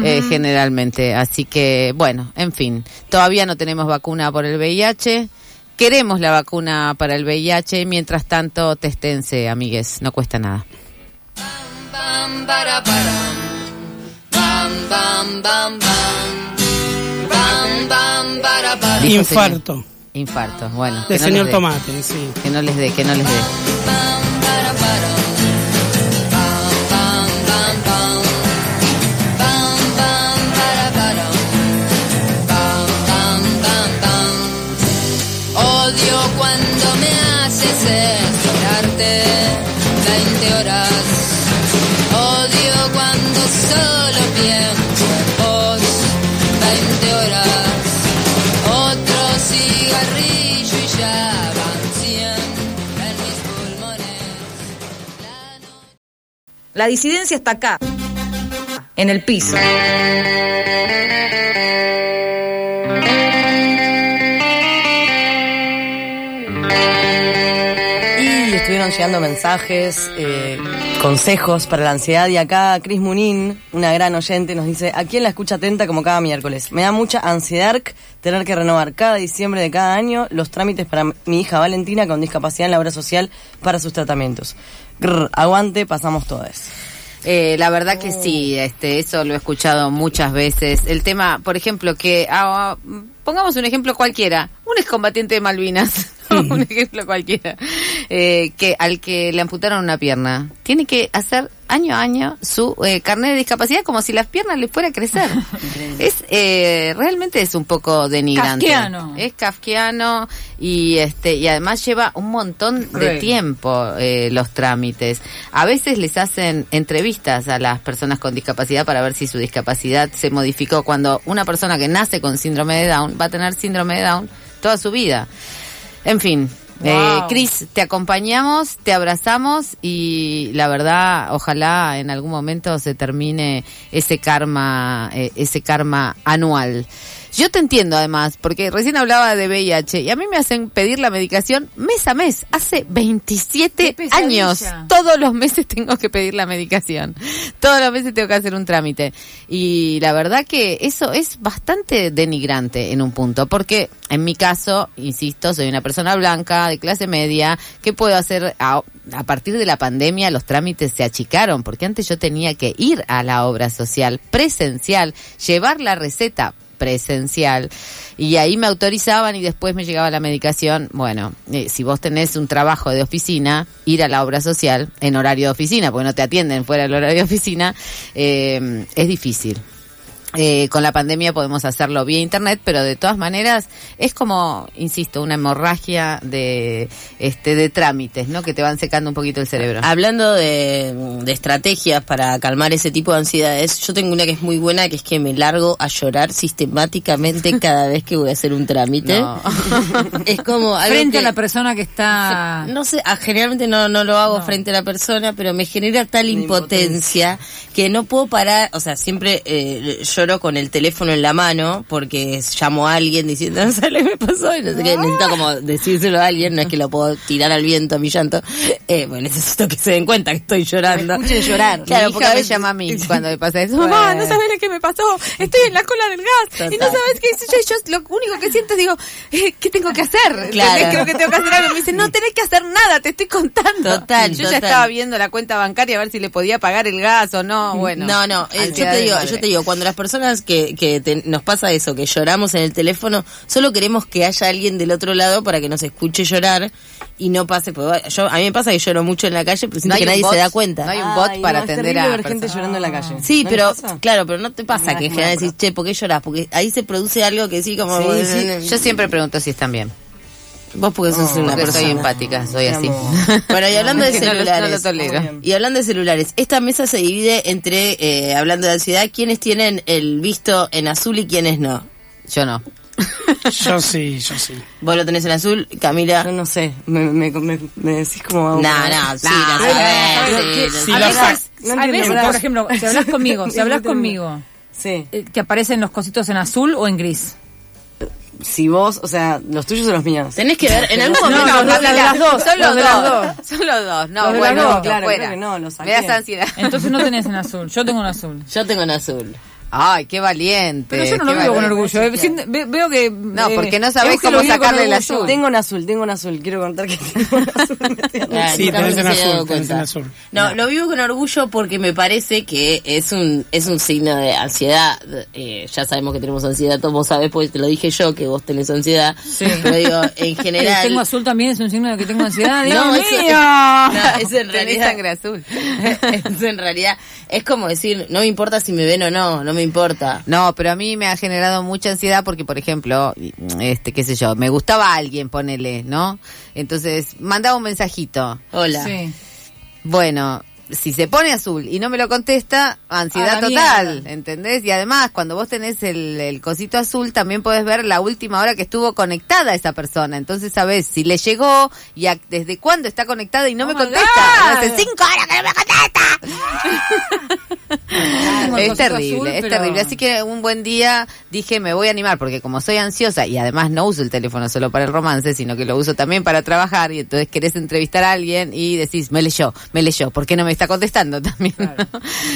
eh, generalmente, así que bueno, en fin, todavía no tenemos vacuna por el VIH, queremos la vacuna para el VIH, mientras tanto testense, amigues, no cuesta nada. Bam, bara, baram. Bam, bam, bam, bam. Bam, bam, bara, bara. Dijo Infarto. Infarto. Bueno, De que no señor dé. Tomate, sí. Que no les dé, que no les dé. Odio cuando me haces esperarte 20 horas. Odio cuando solo pienso La disidencia está acá, en el piso. Y estuvieron llegando mensajes, eh, consejos para la ansiedad. Y acá Cris Munín, una gran oyente, nos dice: ¿A quién la escucha atenta como cada miércoles? Me da mucha ansiedad tener que renovar cada diciembre de cada año los trámites para mi hija Valentina con discapacidad en la obra social para sus tratamientos. Grr, aguante, pasamos todas. Eh, la verdad que sí, este, eso lo he escuchado muchas veces. El tema, por ejemplo, que ah, pongamos un ejemplo cualquiera, un excombatiente de Malvinas, un ejemplo cualquiera, eh, que al que le amputaron una pierna, tiene que hacer año a año su eh, carnet de discapacidad como si las piernas le fuera a crecer. es eh, realmente es un poco denigrante. Kafkiano. Es kafkiano y este y además lleva un montón de tiempo eh, los trámites. A veces les hacen entrevistas a las personas con discapacidad para ver si su discapacidad se modificó. Cuando una persona que nace con síndrome de Down va a tener síndrome de Down toda su vida. En fin. Eh, Wow. Cris, te acompañamos, te abrazamos y la verdad, ojalá en algún momento se termine ese karma, eh, ese karma anual. Yo te entiendo además, porque recién hablaba de VIH y a mí me hacen pedir la medicación mes a mes. Hace 27 ¡Qué pesadilla! años. Todos los meses tengo que pedir la medicación. Todos los meses tengo que hacer un trámite. Y la verdad que eso es bastante denigrante en un punto, porque en mi caso, insisto, soy una persona blanca, de clase media, ¿qué puedo hacer? A, a partir de la pandemia los trámites se achicaron, porque antes yo tenía que ir a la obra social presencial, llevar la receta presencial y ahí me autorizaban y después me llegaba la medicación. Bueno, eh, si vos tenés un trabajo de oficina, ir a la obra social en horario de oficina, porque no te atienden fuera del horario de oficina, eh, es difícil. Eh, con la pandemia podemos hacerlo vía internet, pero de todas maneras es como, insisto, una hemorragia de este de trámites, ¿no? Que te van secando un poquito el cerebro. Hablando de, de estrategias para calmar ese tipo de ansiedades, yo tengo una que es muy buena, que es que me largo a llorar sistemáticamente cada vez que voy a hacer un trámite. No. Es como algo Frente a la persona que está... No sé, ah, generalmente no, no lo hago frente a la persona, pero me genera tal impotencia que no puedo parar, o sea, siempre eh, lloro con el teléfono en la mano porque llamo a alguien diciendo, no sé que me pasó, y no sé qué, necesito como decírselo a alguien, no es que lo puedo tirar al viento a mi llanto, eh, bueno, necesito que se den cuenta que estoy llorando. Escuchen llorar. Claro, Mi porque hija a me veces- llama a mí cuando me pasa eso. Mamá, no sabes lo que me pasó. Estoy en la cola del gas. Y no sabes qué yo, yo lo único que siento es digo, eh, ¿qué tengo que hacer? Claro. Creo que tengo que hacer algo. Me dice, no tenés que hacer nada, te estoy contando. Total, Yo ya estaba viendo la cuenta bancaria a ver si le podía pagar el gas o no. Bueno. no, no, eh, yo te digo, yo te digo, cuando las personas que, que te- nos pasa eso, que lloramos en el teléfono, solo queremos que haya alguien del otro lado para que nos escuche llorar y no pase, porque yo, a mí me pasa que lloro mucho en la calle, pero siento No que nadie bot, se da cuenta. no hay un bot Ay, para no, atender a ver gente personas. llorando en la calle. Sí, ¿No pero claro, pero no te pasa que generalmente una decís, che, ¿por qué lloras? Porque ahí se produce algo que sí, como... Sí, sí. Yo siempre pregunto si están bien. Vos porque sos una Porque persona. soy empática, soy así. Bueno, y hablando de Que no lo- celulares. no lo tolero. Y hablando de celulares, esta mesa se divide entre, eh, hablando de ansiedad, quienes tienen el visto en azul y quienes no. Yo no. Yo sí, yo sí. Vos lo tenés en azul, Camila. Yo no sé, me, me, me, me decís como... No, no, sí, No, a veces, No a veces, por ejemplo, si hablas conmigo, si hablas conmigo, Sí, eh, ¿te aparecen los cositos en azul o en gris? Si vos, o sea, los tuyos o los míos. Tenés que ver, en algún No, momento... no, Camila, de las dos, Son los dos. Son los dos. No, Los bueno, dos, no, claro, fuera. creo que no, los Me das ansiedad. Entonces no tenés en azul, yo tengo en azul. Yo tengo en azul. Ay, qué valiente. Pero yo no lo vivo con orgullo. eh, ve- veo que. No, eh, porque no sabés cómo sacarle el azul. Tengo un azul, tengo un azul. Quiero contar que tengo un azul. Ah, Sí, ni tenés dado azul, tenés. No, lo vivo con orgullo porque me parece que es un es un signo de ansiedad. Eh, ya sabemos que tenemos ansiedad, todos vos sabés, porque te lo dije yo, que vos tenés ansiedad. Sí. Pero digo, en general... Tengo azul también, es un signo de que tengo ansiedad. Dios No, eso, mío. no, eso en realidad... sangre azul. eso en realidad es como decir, no me importa si me ven o no, no me importa. No, pero a mí me ha generado mucha ansiedad porque, por ejemplo, este, qué sé yo, me gustaba alguien, ponele, ¿no? Entonces, mandaba un mensajito. Hola. Sí. Bueno, si se pone azul y no me lo contesta, ansiedad total, mierda. ¿entendés? Y además, cuando vos tenés el, el cosito azul, también podés ver la última hora que estuvo conectada esa persona. Entonces sabés si le llegó y a- desde cuándo está conectada y no Oh me my contesta. God. Hace cinco horas que no me el Es terrible, azul, es pero- terrible. Así que un buen día dije, me voy a animar, porque como soy ansiosa y además no uso el teléfono solo para el romance, sino que lo uso también para trabajar, y entonces querés entrevistar a alguien y decís, me leyó, me leyó, ¿por qué no me está contestando también? ¿no?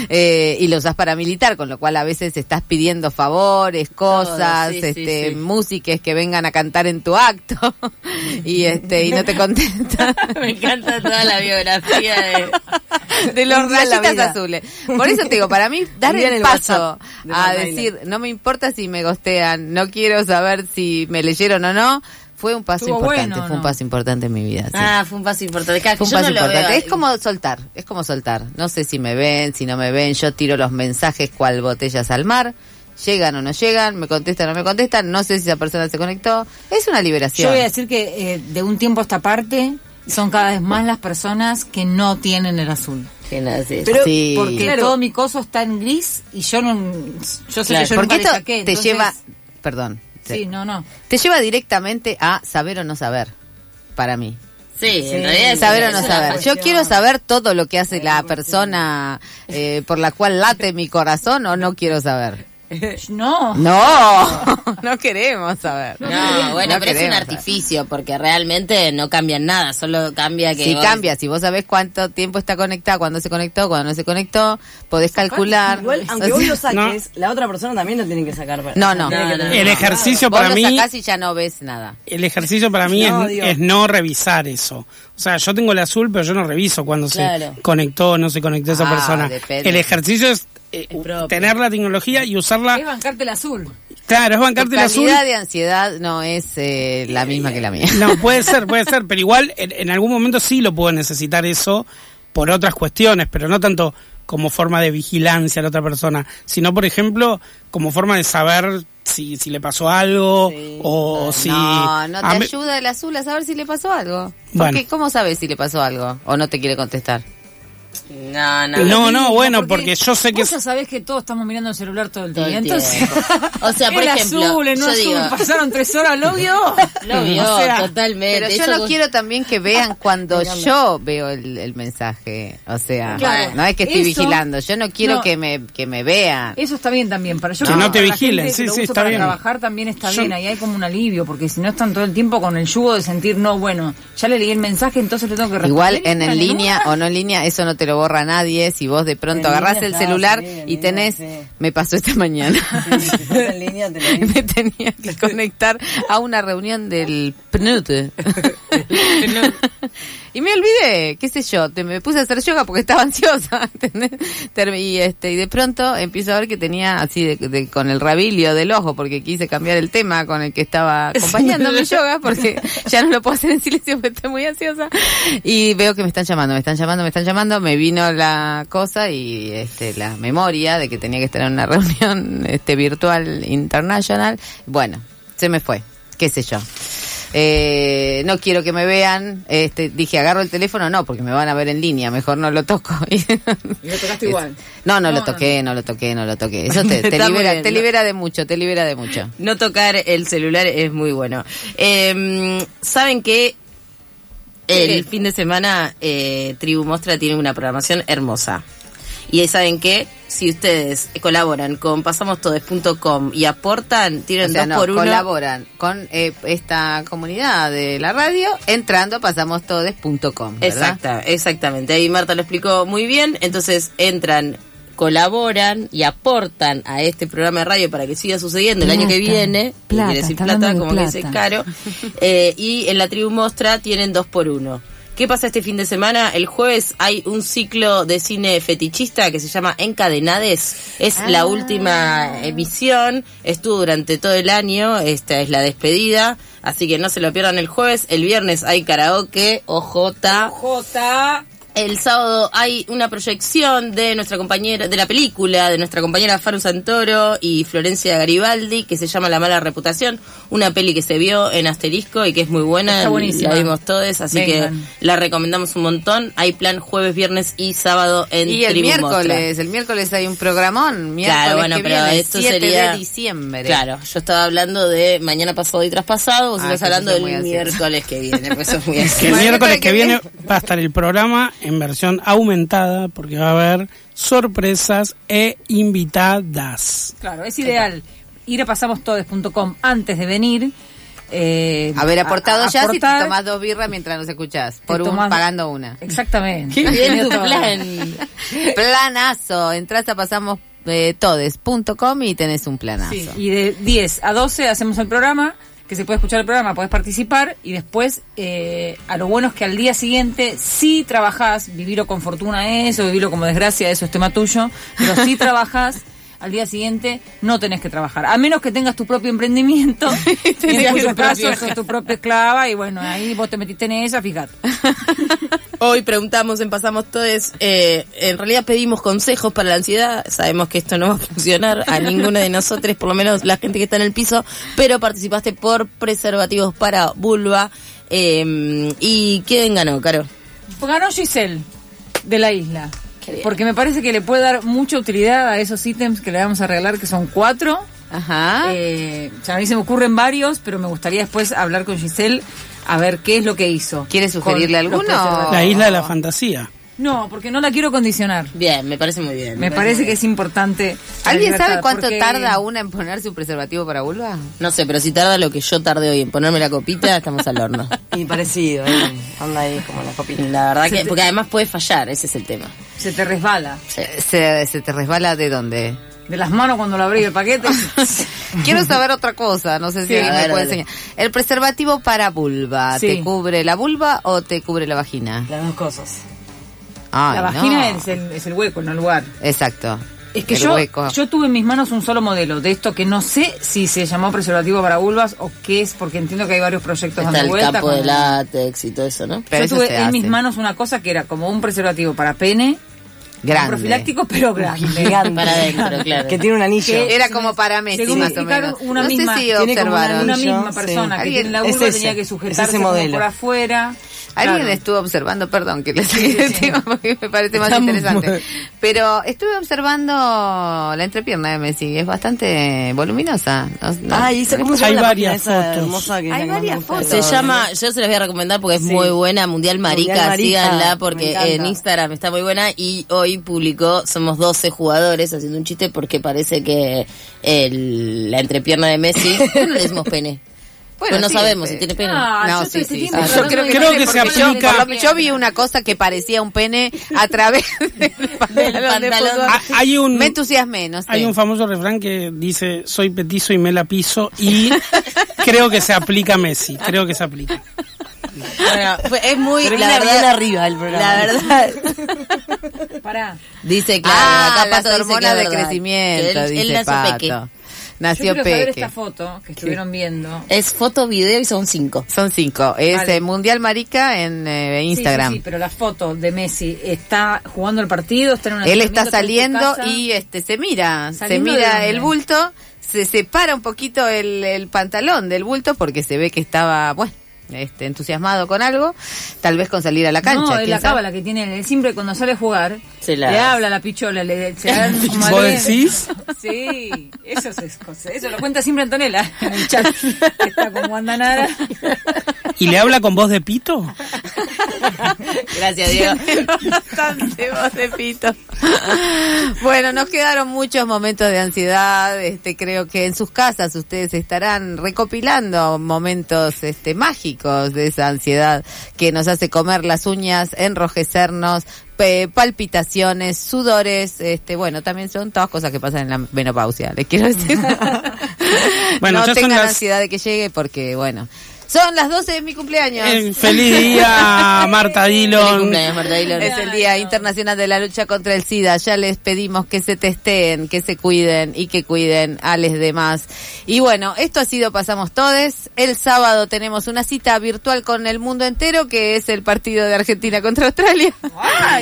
Eh, y lo usás para militar, con lo cual a veces estás pidiendo favores, cosas, sí, este, sí. músiques que vengan a cantar en tu acto, y este, y no te contestan. me encanta toda la biografía de... de los rayitas azules. Por eso te digo, para mí, dar el el paso de a decir, no me importa si me gostean, no quiero saber si me leyeron o no, fue un paso Estuvo importante, bueno, fue un ¿no? paso importante en mi vida. sí. Ah, fue un paso importante. Claro, Fue un yo paso no importante. Es como soltar, es como soltar. No sé si me ven, si no me ven, yo tiro los mensajes cual botellas al mar. Llegan o no llegan, me contestan o no me contestan, no sé si esa persona se conectó. Es una Yo liberación. voy a decir que eh, de un tiempo a esta parte son cada vez más las personas que no tienen el azul. Pero, Sí. Porque Claro. todo mi coso está en gris y yo no. Yo sé Claro, que yo Porque nunca le esto saqué, te entonces- lleva, perdón, te- Sí, no, no. te lleva directamente a saber o no saber, para mí. Sí, en realidad es- Saber o no saber. Yo quiero saber todo lo que hace la persona eh, por la cual late mi corazón o no quiero saber. No. No, no queremos saber. No, bueno, No pero es un artificio porque realmente no cambia nada, solo cambia que Si vos- cambia, si vos sabés cuánto tiempo está conectado, cuándo se conectó, cuándo no se conectó, podés calcular. Igual, aunque O vos lo saques, la otra persona también lo tiene que sacar. No, no. El ejercicio vos para lo mí, sacás y ya no ves nada. el ejercicio para mí No, es, no revisar eso. O sea, yo tengo el azul, pero yo no reviso cuando Claro. se conectó o no se conectó esa Ah, persona. depende. El ejercicio es eh, tener la tecnología y usarla. Es bancarte el azul. Claro, es bancarte el azul. calidad de ansiedad no es eh, la misma que la mía. No, puede ser, puede ser, pero igual en, en algún momento sí lo puedo necesitar eso por otras cuestiones, pero no tanto como forma de vigilancia a la otra persona, sino por ejemplo como forma de saber si, si le pasó algo o si... No, no te ayuda el azul a saber si le pasó algo. Bueno. Porque, ¿cómo sabes si le pasó algo? ¿O no te quiere contestar? No, no. No, no, bueno, porque yo sé que... Vos ya sabés que todos estamos mirando el celular todo el Todo día. el Entonces, tiempo. O sea, por el ejemplo, azul, el no yo azul, digo- pasaron tres horas, ¿lo vio? Lo vio, O sea, totalmente. Pero yo no vos- quiero también que vean cuando yo veo el, el mensaje. O sea, Claro. no es que estoy Eso- vigilando. Yo no quiero No. que me que me vean. Eso está bien también. Para yo Que no te vigilen, sí, sí, está para bien. trabajar también está Yo- bien. Ahí hay como un alivio, porque si no están todo el tiempo con el yugo de sentir, no, bueno, ya le leí el mensaje, entonces le tengo que responder. Igual en, en línea o no en línea, eso no te lo borra nadie. Si vos de pronto agarrás línea el celular sí, y línea, tenés, sí. me pasó esta mañana. Sí, si en línea, te me tenía que conectar a una reunión del PNUT. y me olvidé, qué sé yo, te, me puse a hacer yoga porque estaba ansiosa, ¿entendés? Y, este, y de pronto empiezo a ver que tenía así de, de- con el rabilio del ojo porque quise cambiar el tema con el que estaba acompañándome yoga porque ya no lo puedo hacer en silencio porque estoy muy ansiosa. Y veo que me están llamando, me están llamando, me están llamando, me vino la cosa y este, la memoria de que tenía que estar en una reunión este, virtual internacional. Bueno, se me fue, qué sé yo. Eh, no quiero que me vean, este, dije agarro el teléfono, no, porque me van a ver en línea, mejor no lo toco. Y lo tocaste igual. No, no, No, lo toqué, no lo toqué, no lo toqué. Eso te, te libera, bien, te ¿no? libera de mucho, te libera de mucho. No tocar el celular es muy bueno. Eh, Saben que el fin de semana eh, Tribu Mostra tiene una programación hermosa. Y ahí saben que si ustedes colaboran con pasamostodes.com y aportan, tienen O sea, dos no, por uno. colaboran con eh, esta comunidad de la radio entrando a pasamostodes.com. Exacta, exactamente. Ahí Marta lo explicó muy bien. Entonces entran colaboran y aportan a este programa de radio para que siga sucediendo el año que viene, plata, quiere decir como que dice caro, eh, y en la tribu Mostra tienen dos por uno. ¿Qué pasa este fin de semana? El jueves hay un ciclo de cine fetichista que se llama Encadenades. Es Ah. la última emisión. Estuvo durante todo el año. Esta es la despedida. Así que no se lo pierdan el jueves. El viernes hay karaoke. OJ. J. El sábado hay una proyección de nuestra compañera, de la película de nuestra compañera Faru Santoro y Florencia Garibaldi, que se llama La mala reputación, una peli que se vio en Asterisco y que es muy buena, Está buenísima. la vimos todos, así Vengan. que la recomendamos un montón. Hay plan jueves, viernes y sábado en Y el Tribu miércoles, Mostra. el miércoles hay un programón, miércoles Claro, bueno, que pero viene, esto 7 sería de diciembre. Claro, yo estaba hablando de mañana pasado y traspasado, vos Ah, estás hablando del miércoles que viene, pues eso es muy Que el miércoles que viene va a estar el programa en versión aumentada porque va a haber sorpresas e invitadas. Claro, es ideal ir a pasamostodes.com antes de venir. eh, Haber aportado a- ya si te tomás dos birras mientras nos escuchás, por un, tomás- pagando una. Exactamente. Qué bien tu plan. Planazo, entras a pasamos eh, todes.com y tenés un planazo. Sí, y de 10 a 12 hacemos el programa, que se puede escuchar el programa, puedes participar y después eh, a lo bueno es que al día siguiente si trabajás, vivirlo con fortuna es o vivirlo como desgracia, eso es tema tuyo, pero si trabajás al día siguiente no tenés que trabajar, a menos que tengas tu propio emprendimiento, en tu cuyo caso propio sos tu propia esclava y bueno, ahí vos te metiste en esa, fíjate. Hoy preguntamos en Pasamos Todes, eh, en realidad pedimos consejos para la ansiedad, sabemos que esto no va a funcionar a ninguno de nosotros, por lo menos la gente que está en el piso, pero participaste por preservativos para vulva. eh, ¿Y quién ganó, Caro? Ganó Giselle de la isla. Porque me parece que le puede dar mucha utilidad a esos ítems que le vamos a regalar, que son cuatro. Ajá. Eh, o sea, a mí se me ocurren varios, pero me gustaría después hablar con Giselle a ver qué es lo que hizo. ¿Quiere sugerirle alguno? La isla de la fantasía. No, porque no la quiero condicionar. Bien, me parece muy bien. Me parece que es importante. ¿Alguien sabe cuánto porque- tarda una en ponerse un preservativo para vulva? No sé, pero si tarda lo que yo tardé hoy en ponerme la copita, estamos al horno. Y parecido, ¿eh? anda ahí como la copita. La verdad Se que, te- porque además puede fallar, ese es el tema. Se te resbala. ¿Se, se te resbala de dónde? De las manos cuando lo abrí el paquete. Quiero saber otra cosa, no sé si Sí. alguien me puede dale. enseñar. ¿El preservativo para vulva Sí. te cubre la vulva o te cubre la vagina? Las dos cosas. Ay, la vagina no. es, el, es el hueco, no el lugar. Exacto. Es que El yo, hueco. yo tuve en mis manos un solo modelo de esto que no sé si se llamó preservativo para vulvas o qué es, porque entiendo que hay varios proyectos Está dando el vuelta. campo con- de látex y todo eso, ¿no? Pero yo eso tuve en mis manos una cosa que era como un preservativo para pene, Grande. profiláctico, pero grande. Para adentro, claro. Que tiene un anillo. Que- Era como para Messi, Según más o menos. una no misma- sé si observaron. Una misma sí. persona que Alguien- tiene la es vulva ese, tenía que es sujetarse modelo. por afuera. Alguien Claro. estuvo observando, perdón, que le sigue el sí. tema porque me parece más Estamos interesante. Pero estuve observando la entrepierna de Messi, es bastante voluminosa. No- no- Ay, ¿esa cómo se Hay llama la varias fotos. hermosa que es Hay varias fotos. Se llama, yo se las voy a recomendar porque es Sí. muy buena, Mundial Marica, Mundial Marica, síganla porque en Instagram está muy buena y hoy publicó, somos 12 jugadores haciendo un chiste porque parece que el, la entrepierna de Messi, ¿por qué no le decimos pene? Bueno, no sí, sabemos eh, si tiene pene. Ah, No, yo sí, este sí, Yo creo- que se yo- aplica- Yo vi una cosa que parecía un pene a través del pantalón de. Ah, hay un Me entusiasmé, no sé. hay un famoso refrán que dice soy petizo y me la piso y creo que se aplica a Messi, creo que se aplica. Bueno, es muy, Pero la bien verdad, arriba el programa. la verdad, Pará. dice claro, ah, acá las Pato dice que hormonas de verdad, crecimiento, él, dice él Pato. Yo Nació saber Peque. esta foto que estuvieron viendo. Es foto, video y son cinco. Son cinco. Es Vale. eh, Mundial Marica en eh, Sí, Instagram. Sí, sí, pero la foto de Messi está jugando el partido, está en una Él está saliendo y este se mira, se ¿Saliendo de mira el bulto, se separa un poquito el, el pantalón del bulto porque se ve que estaba, bueno, este, entusiasmado con algo, tal vez con salir a la cancha. No, es la sabe. cábala que tiene. Él siempre cuando sale a jugar, Se la- le habla a la pichola, le se dan como ¿Vos decís? Sí, eso es cosa. Eso lo cuenta siempre Antonella en el chat. que está con Wanda Nara. ¿Y le habla con voz de pito? Gracias, Diego. Bastante voz de pito. Bueno, nos quedaron muchos momentos de ansiedad. Este, creo que en sus casas ustedes estarán recopilando momentos este, mágicos de esa ansiedad que nos hace comer las uñas, enrojecernos, palpitaciones, sudores, este, bueno, también son todas cosas que pasan en la menopausia, les quiero decir. Bueno, no tengan las- ansiedad de que llegue porque, bueno, son las 12 de mi cumpleaños. Feliz día, Marta Feliz Dillon. cumpleaños, Marta Dillon. Es el Día Internacional de la Lucha contra el SIDA. Ya les pedimos que se testeen, que se cuiden y que cuiden a los demás. Y bueno, esto ha sido Pasamos Todes. El sábado tenemos una cita virtual con el mundo entero, que es el partido de Argentina contra Australia.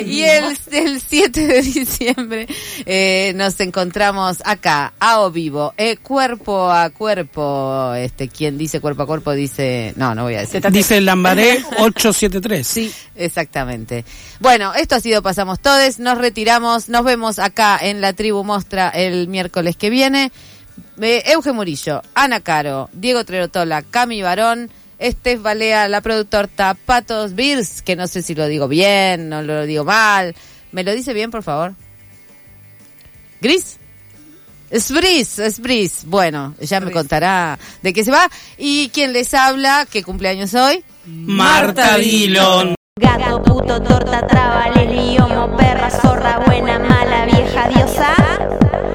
y el, el 7 de diciembre eh, nos encontramos acá, a o vivo, eh, cuerpo a cuerpo. Este, quien dice cuerpo a cuerpo dice... No, no voy a decir. Dice Lambaré 873. Sí, exactamente. Bueno, esto ha sido Pasamos Todes. Nos retiramos. Nos vemos acá en la Tribu Mostra el miércoles que viene. Eh, Euge Murillo, Ana Caro, Diego Trerotola, Cami Barón, Estef Balea, la productora Patos Bills, que no sé si lo digo bien, no lo digo mal. ¿Me lo dice bien, por favor? ¿Gris? Es Bris, es Bris. Bueno, ya me contará de qué se va. ¿Y quién les habla? ¿Qué cumpleaños hoy? Marta Dillon. Gato, puto, torta, traba, liomo, perra, zorra, buena, mala, vieja, diosa.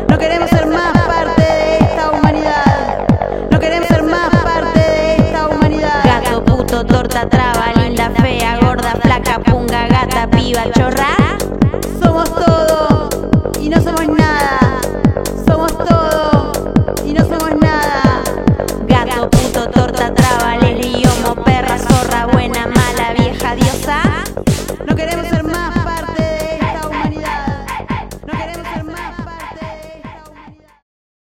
No queremos ser más parte de esta humanidad. No queremos ser más parte de esta humanidad. Gato, puto, torta, traba, linda, fea, gorda, flaca, punga, gata, piba, chorra.